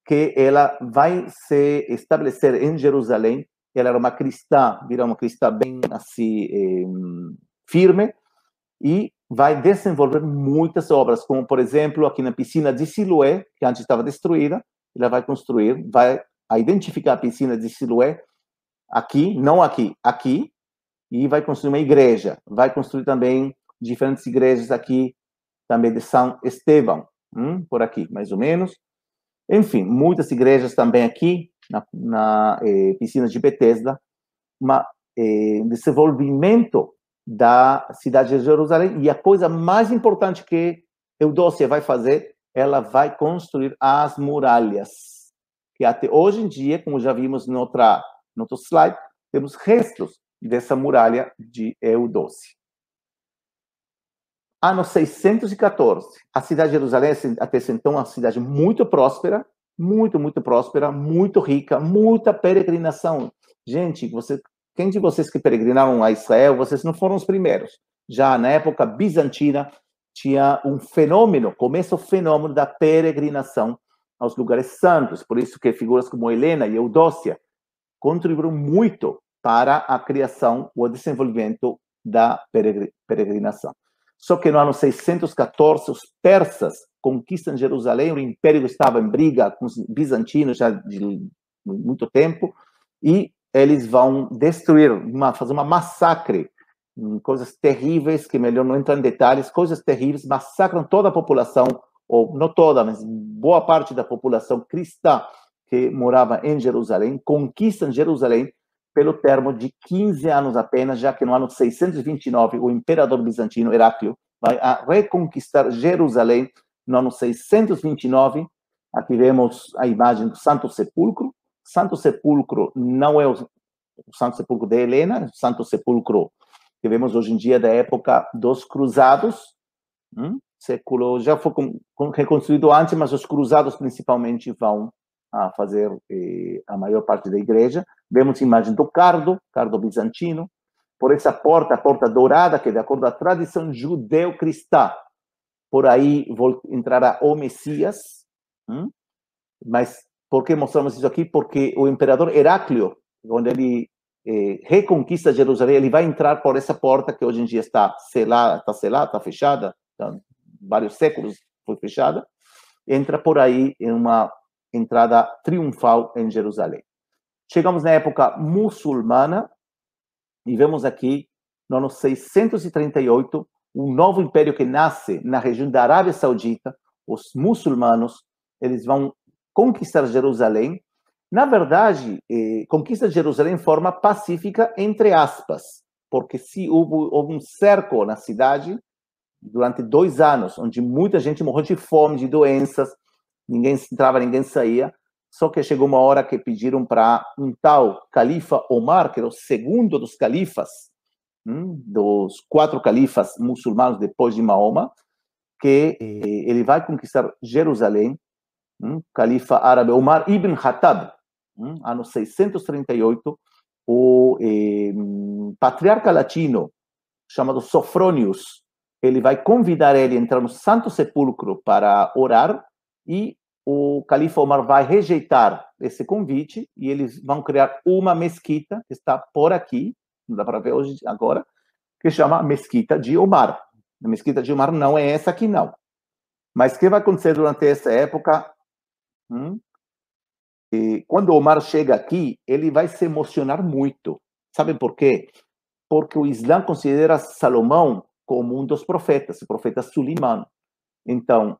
que ela vai se estabelecer em Jerusalém ela era uma cristã, virou uma cristã bem assim, eh, firme, e vai desenvolver muitas obras, como, por exemplo, aqui na piscina de Siloé, que antes estava destruída, ela vai construir, vai identificar a piscina de Siloé, aqui, não aqui, aqui, e vai construir uma igreja. Vai construir também diferentes igrejas aqui, também de São Estevão, hum, por aqui, mais ou menos. Enfim, muitas igrejas também aqui, na, na eh, piscina de Bethesda, uma, eh, desenvolvimento da cidade de Jerusalém. E a coisa mais importante que Eudócia vai fazer, ela vai construir as muralhas. Que até hoje em dia, como já vimos no, outra, no outro slide, temos restos dessa muralha de Eudócia. ano 614. A cidade de Jerusalém até então uma cidade muito próspera, muito, muito próspera, muito rica, muita peregrinação. Gente, você, quem de vocês que peregrinaram a Israel, vocês não foram os primeiros. Já na época bizantina, tinha um fenômeno, começa o fenômeno da peregrinação aos lugares santos. Por isso que figuras como Helena e Eudócia contribuíram muito para a criação ou desenvolvimento da peregrinação. Só que no ano 614, os persas conquistam Jerusalém, o império estava em briga com os bizantinos já de muito tempo, e eles vão destruir, uma, fazer uma massacre, coisas terríveis, que melhor não entrar em detalhes, coisas terríveis, massacram toda a população, ou não toda, mas boa parte da população cristã que morava em Jerusalém, conquistam Jerusalém pelo termo de 15 anos apenas, já que no ano 629 o imperador bizantino Heráclio vai reconquistar Jerusalém no ano 629. Aqui vemos a imagem do Santo Sepulcro. Santo Sepulcro não é o Santo Sepulcro de Helena, o Santo Sepulcro que vemos hoje em dia da época dos Cruzados. Hum? Século já foi reconstruído antes, mas os Cruzados principalmente vão a fazer eh, a maior parte da igreja. Vemos a imagem do cardo, cardo bizantino, por essa porta, a porta dourada, que de acordo à tradição judeu-cristã, por aí entrará o Messias. Hum? Mas por que mostramos isso aqui? Porque o imperador Heráclio, quando ele eh, reconquista Jerusalém, ele vai entrar por essa porta que hoje em dia está selada, está selada, está fechada, vários séculos foi fechada, entra por aí em uma entrada triunfal em Jerusalém. Chegamos na época muçulmana e vemos aqui, no ano 638, um novo império que nasce na região da Arábia Saudita. Os muçulmanos eles vão conquistar Jerusalém. Na verdade, eh, conquista Jerusalém em forma pacífica, entre aspas, porque se houve, houve um cerco na cidade durante dois anos, onde muita gente morreu de fome, de doenças, ninguém entrava, ninguém saía. Só que chegou uma hora que pediram para um tal califa Omar, que era o segundo dos califas, hum, dos quatro califas muçulmanos depois de Mahoma, que eh, ele vai conquistar Jerusalém, hum, califa árabe Omar ibn Khattab, hum, ano 638, o eh, patriarca latino chamado Sofronius, ele vai convidar ele a entrar no Santo Sepulcro para orar e o califa Omar vai rejeitar esse convite e eles vão criar uma mesquita que está por aqui, não dá para ver hoje agora, que chama Mesquita de Omar. A Mesquita de Omar não é essa aqui não. Mas o que vai acontecer durante essa época? Hum? quando Omar chega aqui, ele vai se emocionar muito. Sabe por quê? Porque o Islã considera Salomão como um dos profetas, o profeta Suleiman. Então,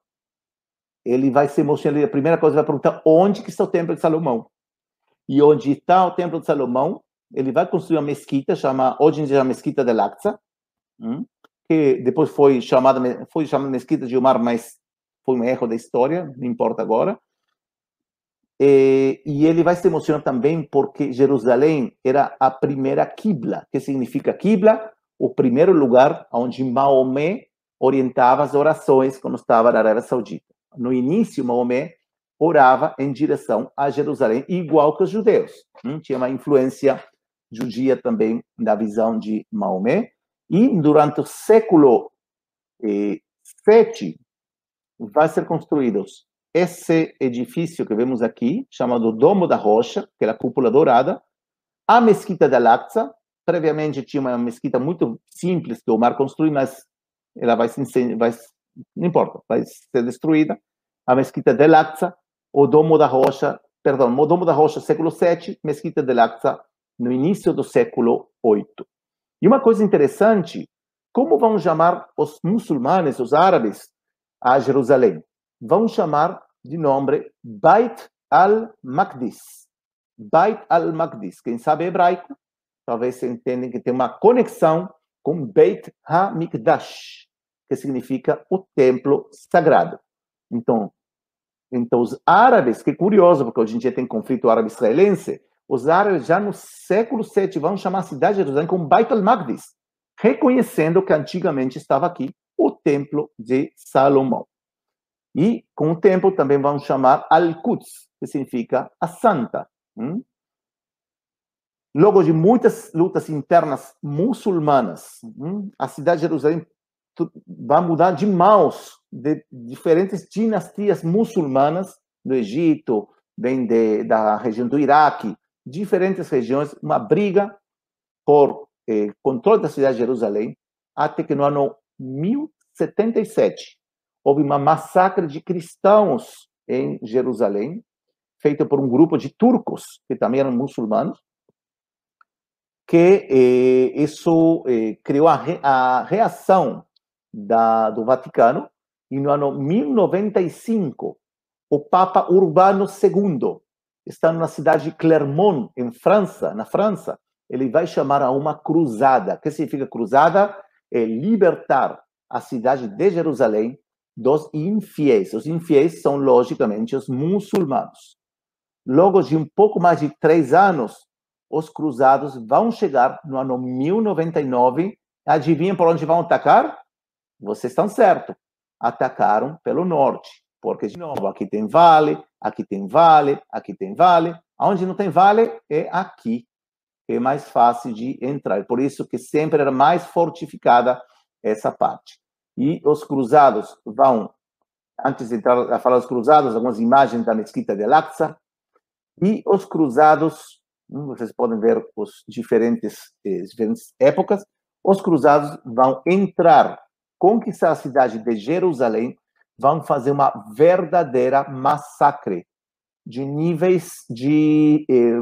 ele vai se emocionar. A primeira coisa, vai perguntar onde que está o templo de Salomão. E onde está o templo de Salomão, ele vai construir uma mesquita, chama, hoje em dia a mesquita de Al-Aqsa, hum, que depois foi chamada, foi chamada mesquita de Omar, mas foi um erro da história, não importa agora. E, ele vai se emocionar também porque Jerusalém era a primeira Qibla. que significa Qibla? O primeiro lugar onde Maomé orientava as orações quando estava na Arábia Saudita no início, Maomé orava em direção a Jerusalém, igual que os judeus. Hum? Tinha uma influência judia também na visão de Maomé. E durante o século eh, VII, vai ser construído esse edifício que vemos aqui, chamado Domo da Rocha, que é a cúpula dourada, a Mesquita de Al-Aqsa, previamente tinha uma mesquita muito simples que o Omar construiu, mas ela vai se, vai não importa, vai ser destruída. A mesquita de Al-Aqsa, o Domo da Rocha, perdão, o Domo da Rocha, século VII, mesquita de Al-Aqsa, no início do século VIII. E uma coisa interessante, como vão chamar os muçulmanos, os árabes, a Jerusalém? Vão chamar de nome Beit al-Maqdis. Beit al-Maqdis. Quem sabe hebraico, talvez entendem que tem uma conexão com Beit ha-Mikdash que significa o templo sagrado. Então, então os árabes, que curioso, porque hoje em dia tem conflito árabe-israelense, os árabes já no século VII vão chamar a cidade de Jerusalém como Beit al-Maqdis, reconhecendo que antigamente estava aqui o Templo de Salomão. E, com o tempo, também vão chamar Al-Quds, que significa a Santa. Hum? Logo de muitas lutas internas muçulmanas, hum, a cidade de Jerusalém vai mudar de mãos de diferentes dinastias muçulmanas do Egito, vem de, da região do Iraque, diferentes regiões, uma briga por eh, controle da cidade de Jerusalém, até que no ano 1077 houve uma massacre de cristãos em Jerusalém, feita por um grupo de turcos, que também eram muçulmanos, que eh, isso eh, criou a, re, a reação da, do Vaticano, e no ano 1095, o Papa Urbano II, está na cidade de Clermont, em França, na França, ele vai chamar a uma cruzada. O que significa cruzada? É libertar a cidade de Jerusalém dos infiéis. Os infiéis são, logicamente, os muçulmanos. Logo de um pouco mais de três anos, os cruzados vão chegar no ano 1099. Adivinha por onde vão atacar? Vocês estão certos. Atacaram pelo norte. Porque, de novo, aqui tem vale, aqui tem vale, aqui tem vale. Onde não tem vale é aqui, é mais fácil de entrar. Por isso que sempre era mais fortificada essa parte. E os cruzados vão, antes de entrar a falar dos cruzados, algumas imagens da mesquita de Al-Aqsa. E os cruzados, hum, vocês podem ver os diferentes, eh, diferentes épocas. Os cruzados vão entrar, conquistar a cidade de Jerusalém, vão fazer uma verdadeira massacre de níveis de, eh,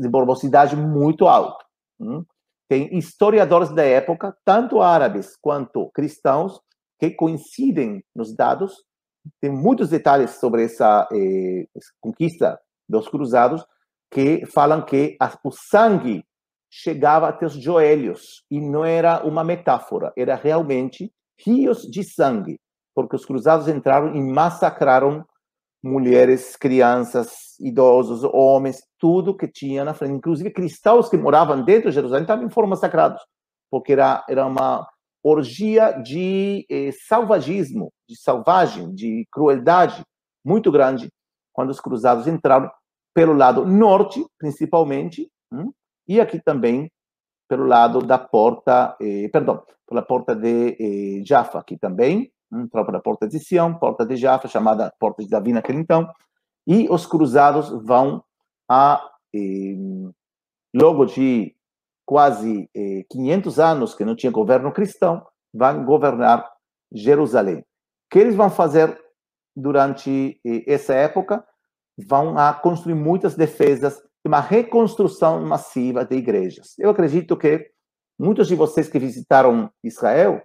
de morbosidade muito alto. Hum? Tem historiadores da época, tanto árabes quanto cristãos, que coincidem nos dados. Tem muitos detalhes sobre essa eh, conquista dos cruzados que falam que o sangue chegava até os joelhos e não era uma metáfora, era realmente rios de sangue, porque os cruzados entraram e massacraram mulheres, crianças, idosos, homens, tudo que tinha na frente. Inclusive, cristãos que moravam dentro de Jerusalém também foram massacrados, porque era, era uma orgia de eh, salvagismo, de selvagem, de crueldade muito grande, quando os cruzados entraram pelo lado norte, principalmente, hum, e aqui também pelo lado da porta, eh, perdão, pela porta de eh, Jaffa, aqui também, entrou pela porta de Sião, porta de Jaffa, chamada porta de Davi naquele então, e os cruzados vão a, eh, logo de quase eh, 500 anos que não tinha governo cristão, vão governar Jerusalém. O que eles vão fazer durante eh, essa época? Vão a construir muitas defesas, uma reconstrução massiva de igrejas. Eu acredito que muitos de vocês que visitaram Israel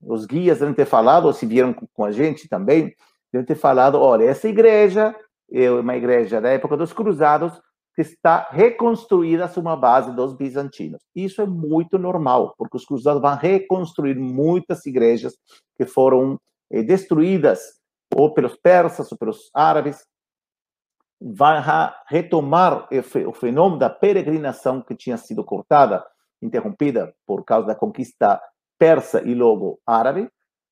os guias devem ter falado, ou se vieram com a gente também, devem ter falado: olha, essa igreja é uma igreja da época dos cruzados que está reconstruída sobre uma base dos bizantinos. Isso é muito normal, porque os cruzados vão reconstruir muitas igrejas que foram eh, destruídas ou pelos persas ou pelos árabes. Vai retomar o fenômeno da peregrinação que tinha sido cortada, interrompida por causa da conquista persa e logo árabe,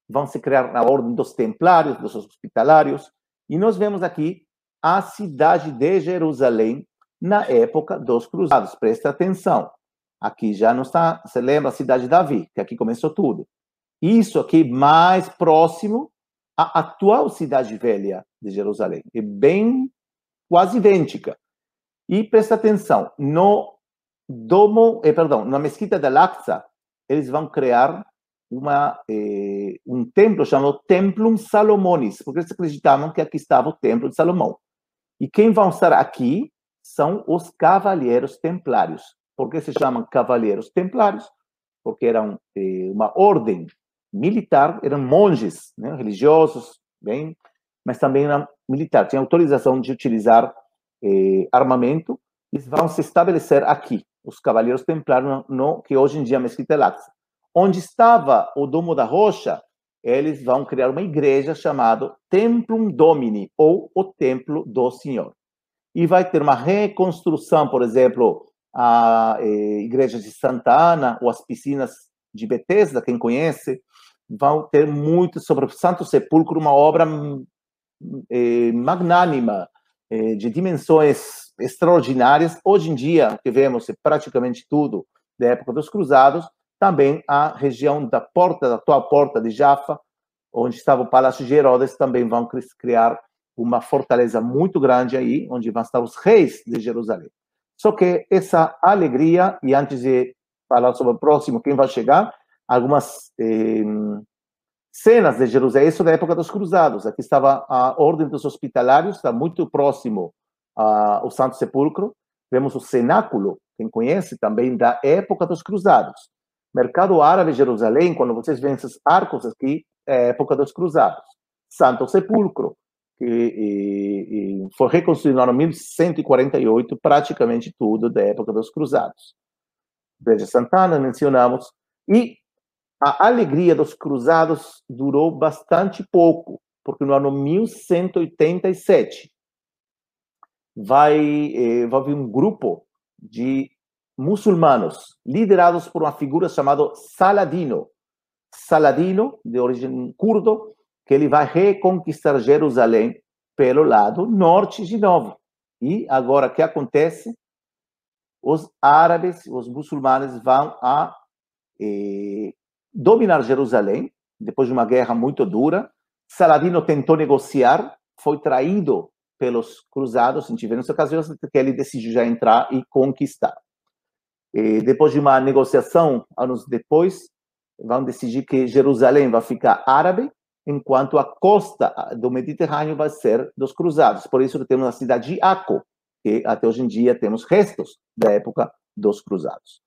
vão se criar na ordem dos templários, dos hospitalários, e nós vemos aqui a cidade de Jerusalém na época dos cruzados. Presta atenção. Aqui já não está, você lembra a cidade de Davi, que aqui começou tudo. Isso aqui mais próximo à atual cidade velha de Jerusalém. É bem quase idêntica. E presta atenção, no domo, eh, perdão, na mesquita de Al-Aqsa, eles vão criar uma, eh, um templo chamado Templum Salomonis, porque eles acreditavam que aqui estava o Templo de Salomão. E quem vão estar aqui são os Cavaleiros Templários. Por que se chamam Cavaleiros Templários? Porque eram eh, uma ordem militar, eram monges né, religiosos, bem, mas também eram militar, tinham autorização de utilizar eh, armamento, eles vão se estabelecer aqui os Cavaleiros Templários, no, que hoje em dia é Mesquita Laxa. Onde estava o Domo da Rocha, eles vão criar uma igreja chamada Templum Domini, ou o Templo do Senhor. E vai ter uma reconstrução, por exemplo, a eh, igreja de Santa Ana, ou as piscinas de Bethesda, quem conhece, vão ter muito sobre o Santo Sepulcro, uma obra eh, magnânima, eh, de dimensões extraordinárias. Hoje em dia, que vemos praticamente tudo da época dos Cruzados, também a região da porta, da atual porta de Jaffa, onde estava o Palácio de Herodes, também vão criar uma fortaleza muito grande aí, onde vão estar os reis de Jerusalém. Só que essa alegria, e antes de falar sobre o próximo, quem vai chegar, algumas eh, cenas de Jerusalém, isso da época dos cruzados. Aqui estava a Ordem dos Hospitalários, está muito próximo ao Santo Sepulcro. Vemos o cenáculo, quem conhece também, da época dos cruzados. Mercado Árabe Jerusalém, quando vocês veem esses arcos aqui, é época dos cruzados. Santo Sepulcro, que e, e foi reconstruído ano 1148, praticamente tudo da época dos cruzados. Igreja Santana, mencionamos, e a alegria dos cruzados durou bastante pouco, porque no ano 1187 vai, eh, vai haver um grupo de muçulmanos liderados por uma figura chamada Saladino. Saladino, de origem curdo, que ele vai reconquistar Jerusalém pelo lado norte de novo. E agora, o que acontece? Os árabes, os muçulmanos vão a eh, dominar Jerusalém, depois de uma guerra muito dura. Saladino tentou negociar, foi traído pelos cruzados em diversas ocasiões, que ele decidiu já entrar e conquistar. E depois de uma negociação, anos depois, vão decidir que Jerusalém vai ficar árabe, enquanto a costa do Mediterrâneo vai ser dos cruzados. Por isso temos a cidade de Aco, que até hoje em dia temos restos da época dos cruzados.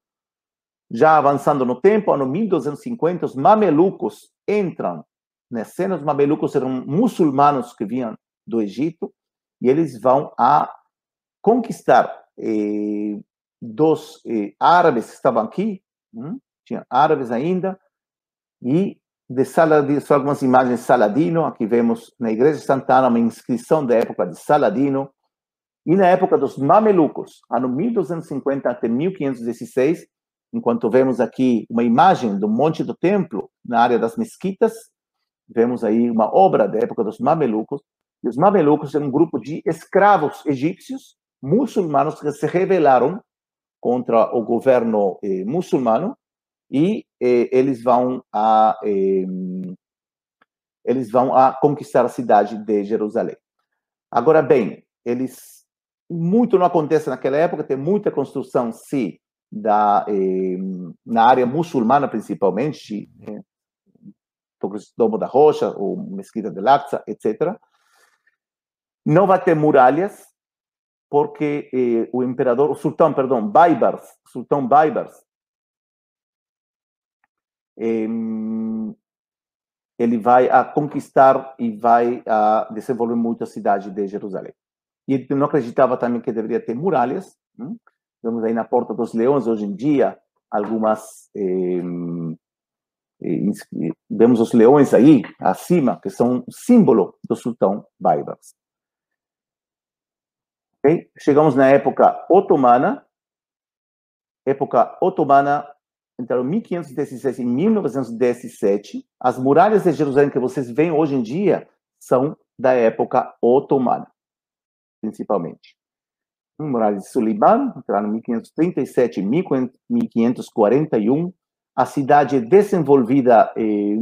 Já avançando no tempo, ano 1250, os mamelucos entram na cena. Os mamelucos eram muçulmanos que vinham do Egito e eles vão a conquistar eh, dos eh, árabes que estavam aqui, hum, tinha árabes ainda, e de Saladino, são algumas imagens de Saladino, aqui vemos na igreja de Santana uma inscrição da época de Saladino, e na época dos mamelucos, ano 1250 até 1516, enquanto vemos aqui uma imagem do Monte do Templo, na área das mesquitas, vemos aí uma obra da época dos mamelucos, e os mamelucos eram um grupo de escravos egípcios, muçulmanos, que se rebelaram contra o governo eh, muçulmano, e eh, eles vão a eh, eles vão a conquistar a cidade de Jerusalém. Agora bem, eles muito não acontece naquela época, tem muita construção, sim, da, eh, na área muçulmana, principalmente, eh, Domo da Rocha, ou Mesquita de Laqsa, etc. Não vai ter muralhas, porque eh, o imperador, o sultão, perdão, Baibars, sultão Baibars, eh, ele vai a conquistar e vai a desenvolver muito a cidade de Jerusalém. E ele não acreditava também que deveria ter muralhas, hein? Vemos aí na Porta dos Leões, hoje em dia, algumas. Eh, eh, vemos os leões aí, acima, que são símbolo do sultão Baibars. Okay? Chegamos na época otomana. Época otomana, entre 1516 e 1917. As muralhas de Jerusalém que vocês veem hoje em dia são da época otomana, principalmente muralha de Suliban, no 1537 1541. A cidade é desenvolvida eh,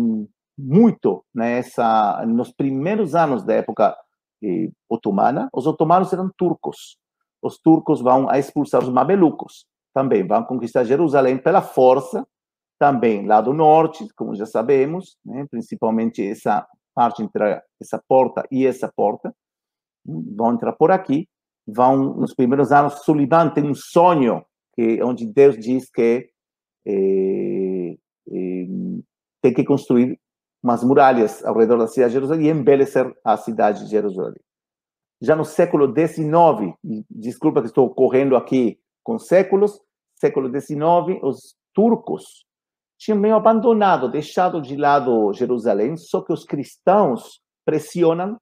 muito nessa nos primeiros anos da época eh, otomana. Os otomanos eram turcos. Os turcos vão expulsar os mamelucos. Também vão conquistar Jerusalém pela força. Também lá do norte, como já sabemos, né, principalmente essa parte entre essa porta e essa porta. Vão entrar por aqui vão nos primeiros anos Sullivan tem um sonho que onde Deus diz que é, é, tem que construir umas muralhas ao redor da cidade de Jerusalém e embelecer a cidade de Jerusalém. Já no século XIX, desculpa que estou correndo aqui com séculos, século XIX, os turcos tinham meio abandonado, deixado de lado Jerusalém, só que os cristãos pressionam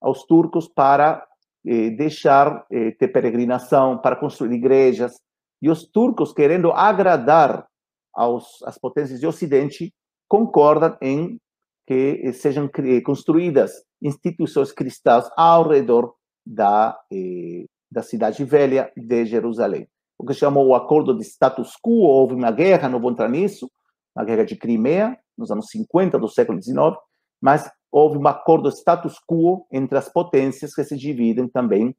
aos turcos para eh, deixar eh, ter peregrinação, para construir igrejas. E os turcos, querendo agradar aos, às potências de Ocidente, concordam em que sejam construídas instituições cristãs ao redor da, eh, da cidade velha de Jerusalém. O que chamou o acordo de status quo, houve uma guerra, não vou entrar nisso, uma guerra de Crimea, nos anos 50 do século XIX, mas houve um acordo de status quo entre as potências que se dividem também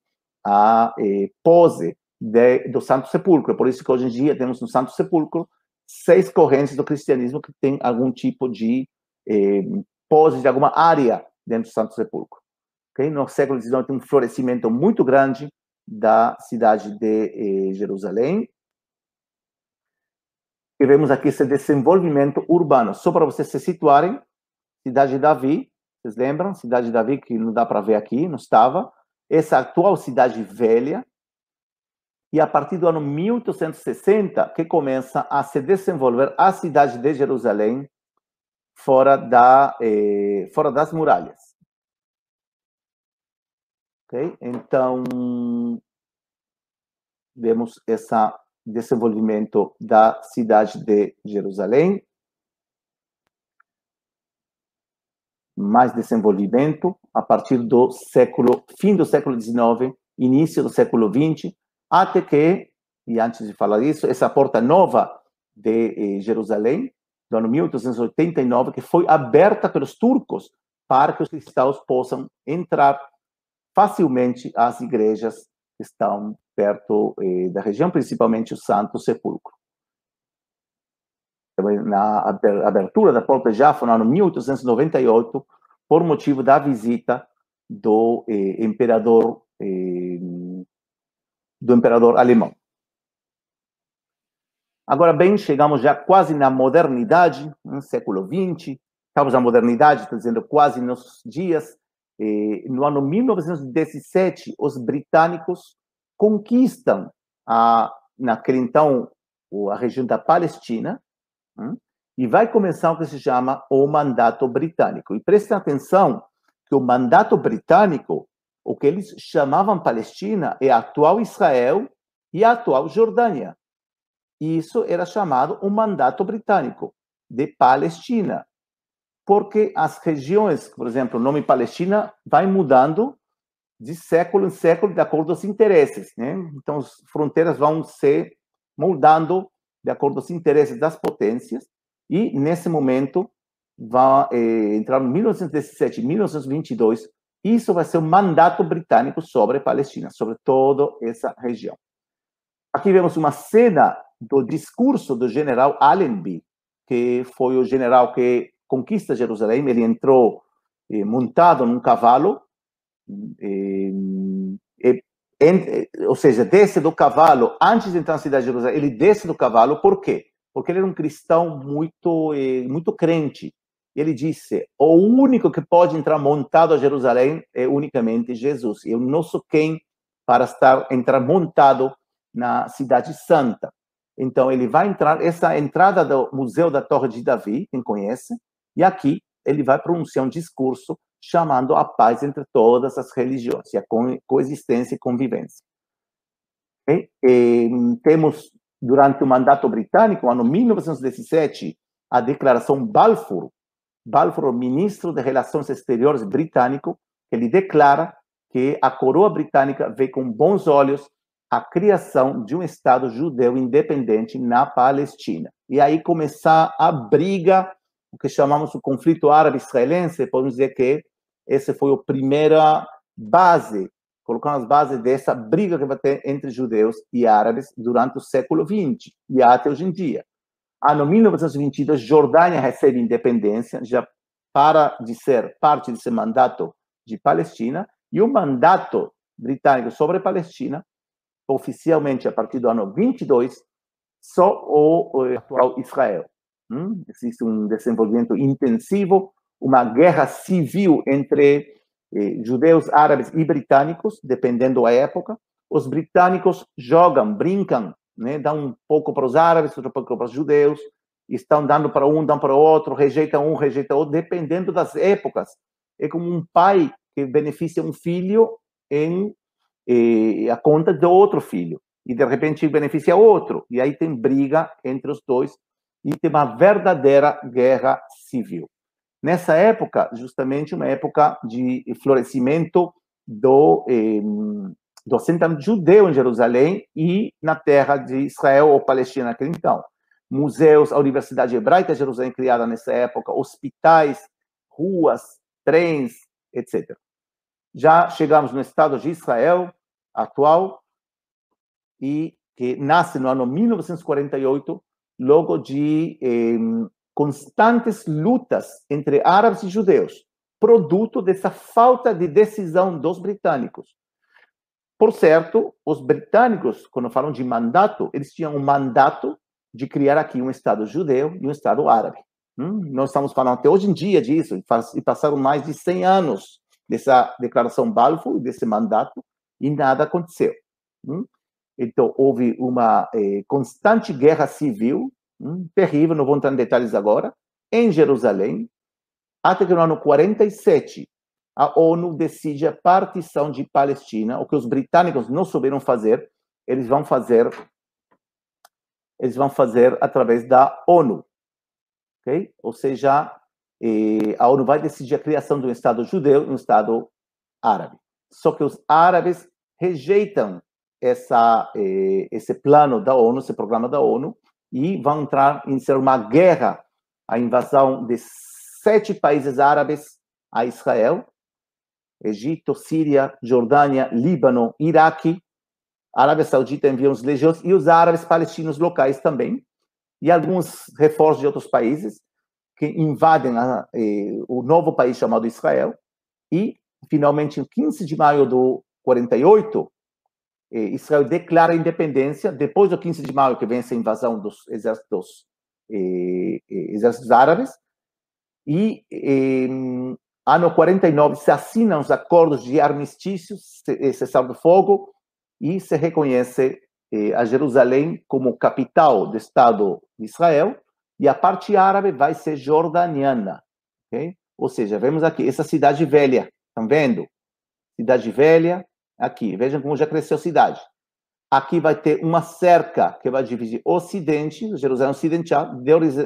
a eh, pose de, do Santo Sepulcro. Por isso que hoje em dia temos no Santo Sepulcro seis correntes do cristianismo que têm algum tipo de eh, pose de alguma área dentro do Santo Sepulcro. Okay? No século XIX tem um florescimento muito grande da cidade de eh, Jerusalém. E vemos aqui esse desenvolvimento urbano. Só para vocês se situarem, cidade de Davi, vocês lembram? Cidade de Davi, que não dá para ver aqui, não estava. Essa atual cidade velha, e a partir do ano 1860 que começa a se desenvolver a cidade de Jerusalém fora da eh, fora das muralhas. Ok? Então vemos esse desenvolvimento da cidade de Jerusalém. Mais desenvolvimento a partir do século fim do século XIX, início do século XX até que, e antes de falar isso, essa porta nova de eh, Jerusalém, do ano 1889, que foi aberta pelos turcos para que os cristãos possam entrar facilmente às igrejas que estão perto eh, da região, principalmente o Santo Sepulcro. Na abertura da porta Jaffa, no ano 1898, por motivo da visita do eh, imperador eh, do imperador alemão. Agora bem, chegamos já quase na modernidade, no século XX, estamos na modernidade, estou dizendo quase nos dias. no ano 1917, os britânicos conquistam, a, naquele então, a região da Palestina, hum, e vai começar o que se chama o mandato britânico. E prestem atenção que o mandato britânico o que eles chamavam Palestina é a atual Israel e a atual Jordânia. Isso era chamado um mandato britânico de Palestina, porque as regiões, por exemplo, o nome Palestina vai mudando de século em século de acordo com os interesses, né? Então as fronteiras vão se moldando de acordo com os interesses das potências e nesse momento vai eh, entrar em 1917, 1922 isso vai ser um mandato britânico sobre a Palestina, sobre toda essa região. Aqui vemos uma cena do discurso do general Allenby, que foi o general que conquista Jerusalém. Ele entrou eh, montado num cavalo, eh, eh, ou seja, desce do cavalo antes de entrar na cidade de Jerusalém. Ele desce do cavalo, por quê? Porque ele era um cristão muito, eh, muito crente ele disse: o único que pode entrar montado a Jerusalém é unicamente Jesus. Eu não sou quem para estar entrar montado na cidade santa. Então ele vai entrar essa entrada do Museu da Torre de Davi, quem conhece, e aqui ele vai pronunciar um discurso chamando a paz entre todas as religiões, e a coexistência e convivência. E, e, temos durante o mandato britânico, ano 1917, a declaração Balfour, Balfour, ministro de Relações Exteriores britânico, ele declara que a coroa britânica vê com bons olhos a criação de um Estado judeu independente na Palestina. E aí começar a briga, o que chamamos o conflito árabe-israelense, podemos dizer que essa foi a primeira base, colocando as bases dessa briga que vai ter entre judeus e árabes durante o século XX e até hoje em dia. Ano 1922, Jordânia recebe independência, já para de ser parte desse mandato de Palestina, e o mandato britânico sobre a Palestina, oficialmente a partir do ano 22, só o, atual Israel. Hum? Existe um desenvolvimento intensivo, uma guerra civil entre eh, judeus, árabes e britânicos, dependendo da época. Os britânicos jogam, brincam né? dão um pouco para os árabes, outro pouco para os judeus, estão dando para um, dão para o outro, rejeitam um, rejeitam outro, dependendo das épocas. É como um pai que beneficia um filho em eh, a conta do outro filho, e de repente beneficia outro, e aí tem briga entre os dois, e tem uma verdadeira guerra civil. Nessa época, justamente uma época de florescimento do, eh, do assentamento judeu em Jerusalém e na terra de Israel ou Palestina naquele então. Museus, a Universidade Hebraica de Jerusalém criada nessa época, hospitais, ruas, trens, etc. Já chegamos no Estado de Israel atual e que nasce no ano 1948, logo de eh, constantes lutas entre árabes e judeus, produto dessa falta de decisão dos britânicos. Por certo, os britânicos, quando falam de mandato, eles tinham um mandato de criar aqui um Estado judeu e um Estado árabe. Hum? Nós estamos falando até hoje em dia disso, e passaram mais de 100 anos dessa declaração Balfour, desse mandato, e nada aconteceu. Hum? Então, houve uma eh, constante guerra civil, hum, terrível, não vou entrar em detalhes agora, em Jerusalém, até que no ano 47, a ONU decide a partição de Palestina, o que os britânicos não souberam fazer, eles vão fazer eles vão fazer através da ONU, ok? Ou seja, eh, a ONU vai decidir a criação de um Estado judeu e um Estado árabe. Só que os árabes rejeitam essa, eh, esse plano da ONU, esse programa da ONU, e vão entrar em ser uma guerra, a invasão de sete países árabes a Israel, Egito, Síria, Jordânia, Líbano, Iraque, Arábia Saudita envia os legiões e os árabes palestinos locais também, e alguns reforços de outros países que invadem a, eh, o novo país chamado Israel, e finalmente, em 15 de maio do 48, eh, Israel declara independência, depois do 15 de maio, que vem essa invasão dos exércitos, eh, eh exércitos árabes, e em ano 49 se assinam os acordos de armistício, eh, cessar do fogo, e se reconhece eh, a Jerusalém como capital do Estado de Israel, e a parte árabe vai ser jordaniana. Okay? Ou seja, vemos aqui essa cidade velha, estão vendo? Cidade velha, Aqui, vejam como já cresceu a cidade. Aqui vai ter uma cerca que vai dividir Ocidente, Jerusalém Ocidental,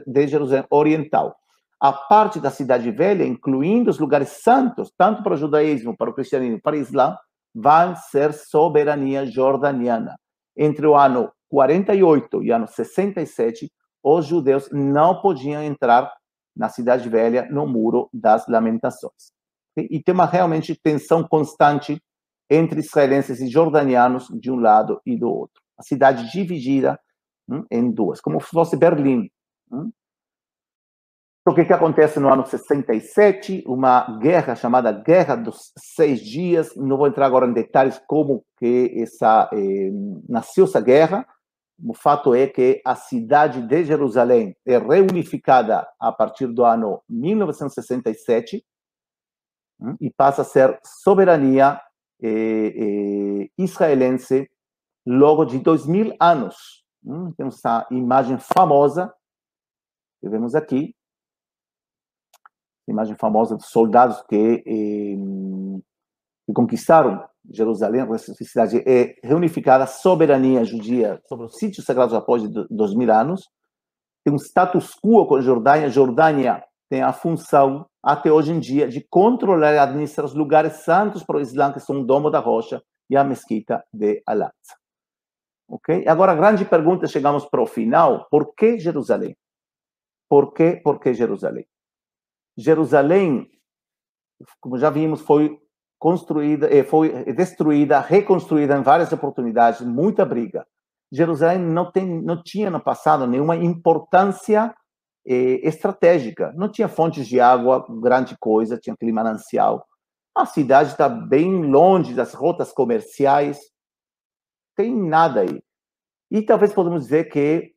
de Jerusalém Oriental. A parte da cidade velha, incluindo os lugares santos, tanto para o judaísmo, para o cristianismo, para o islã, vai ser soberania jordaniana. Entre o ano 48 e o ano 67, os judeus não podiam entrar na cidade velha, no muro das lamentações. E tem uma realmente tensão constante entre israelenses e jordanianos de um lado e do outro. A cidade dividida hum, em duas, como se fosse Berlim. Hum. O que, que acontece no ano 67? Uma guerra chamada Guerra dos Seis Dias. Não vou entrar agora em detalhes como que essa eh, nasceu essa guerra. O fato é que a cidade de Jerusalém é reunificada a partir do ano 1967 hum, e passa a ser soberania eh, eh, israelense logo de dois mil anos. Hum, temos essa imagem famosa que vemos aqui, imagem famosa dos soldados que, eh, que conquistaram Jerusalém, essa cidade é reunificada, soberania judia sobre os sítios sagrados após dois mil anos. Tem um status quo com a Jordânia. Jordânia tem a função até hoje em dia, de controlar e administrar os lugares santos para o Islã, que são o Domo da Rocha e a Mesquita de Al-Aqsa. Ok? Agora, a grande pergunta, chegamos para o final: por que Jerusalém? Por que, por que Jerusalém? Jerusalém, como já vimos, foi construída, eh, foi destruída, reconstruída em várias oportunidades, muita briga. Jerusalém não, tem, não tinha no passado nenhuma importância estratégica. Não tinha fontes de água, grande coisa, tinha aquele manancial. A cidade está bem longe das rotas comerciais, tem nada aí. E talvez podemos dizer que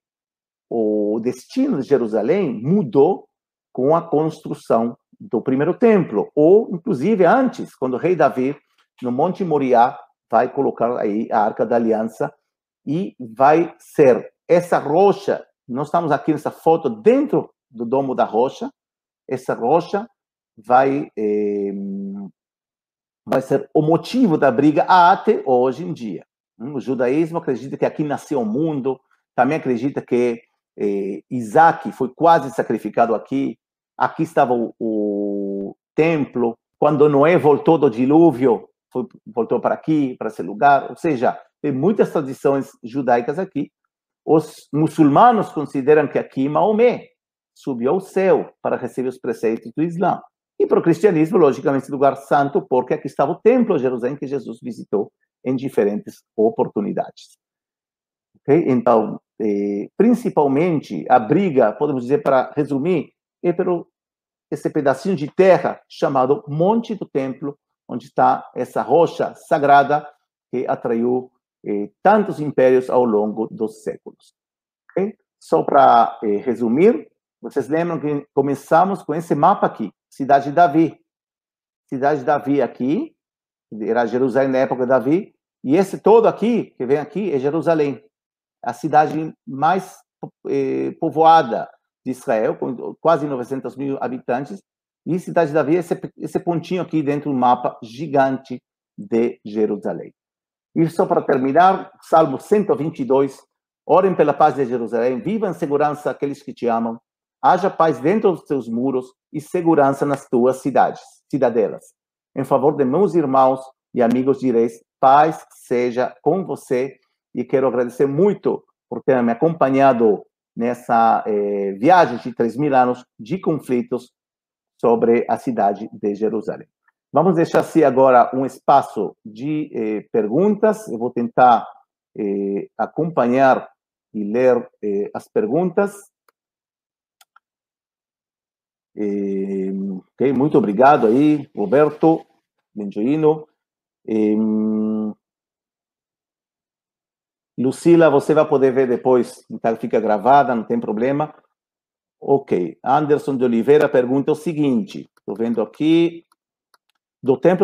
o destino de Jerusalém mudou com a construção do primeiro templo, ou inclusive antes, quando o rei Davi, no Monte Moriá, vai colocar aí a Arca da Aliança e vai ser essa rocha nós estamos aqui nessa foto dentro do domo da rocha. Essa rocha vai eh, vai ser o motivo da briga até hoje em dia. O judaísmo acredita que aqui nasceu o mundo, também acredita que eh, Isaac foi quase sacrificado aqui, aqui estava o, o templo, quando Noé voltou do dilúvio, foi, voltou para aqui, para esse lugar, ou seja, tem muitas tradições judaicas aqui. Os muçulmanos consideram que aqui Maomé subiu ao céu para receber os preceitos do Islã. E para o cristianismo, logicamente, lugar santo, porque aqui estava o templo de Jerusalém que Jesus visitou em diferentes oportunidades. Okay? Então, eh, principalmente, a briga, podemos dizer, para resumir, é pelo esse pedacinho de terra chamado Monte do Templo, onde está essa rocha sagrada que atraiu eh, tantos impérios ao longo dos séculos. Okay? Só para eh, resumir, vocês lembram que começamos com esse mapa aqui, Cidade de Davi. Cidade de Davi aqui, era Jerusalém na época de Davi, e esse todo aqui, que vem aqui, é Jerusalém, a cidade mais eh, povoada de Israel, com quase 900 mil habitantes, e Cidade de Davi esse, esse pontinho aqui dentro do mapa gigante de Jerusalém. E só para terminar, Salmo 122, orem pela paz de Jerusalém, vivam em segurança aqueles que te amam, haja paz dentro dos teus muros e segurança nas tuas cidades, cidadelas. Em favor de meus irmãos e amigos direis, paz seja com você e quero agradecer muito por ter me acompanhado nessa eh, viagem de 3 mil anos de conflitos sobre a cidade de Jerusalém. Vamos deixar se agora um espaço de eh, perguntas. Eu vou tentar eh, acompanhar e ler eh, as perguntas. Eh, okay, muito obrigado aí, Roberto Benjoino. Eh, Lucila, você vai poder ver depois, então fica gravada, não tem problema. Ok. Anderson de Oliveira pergunta o seguinte: estou vendo aqui. Do templo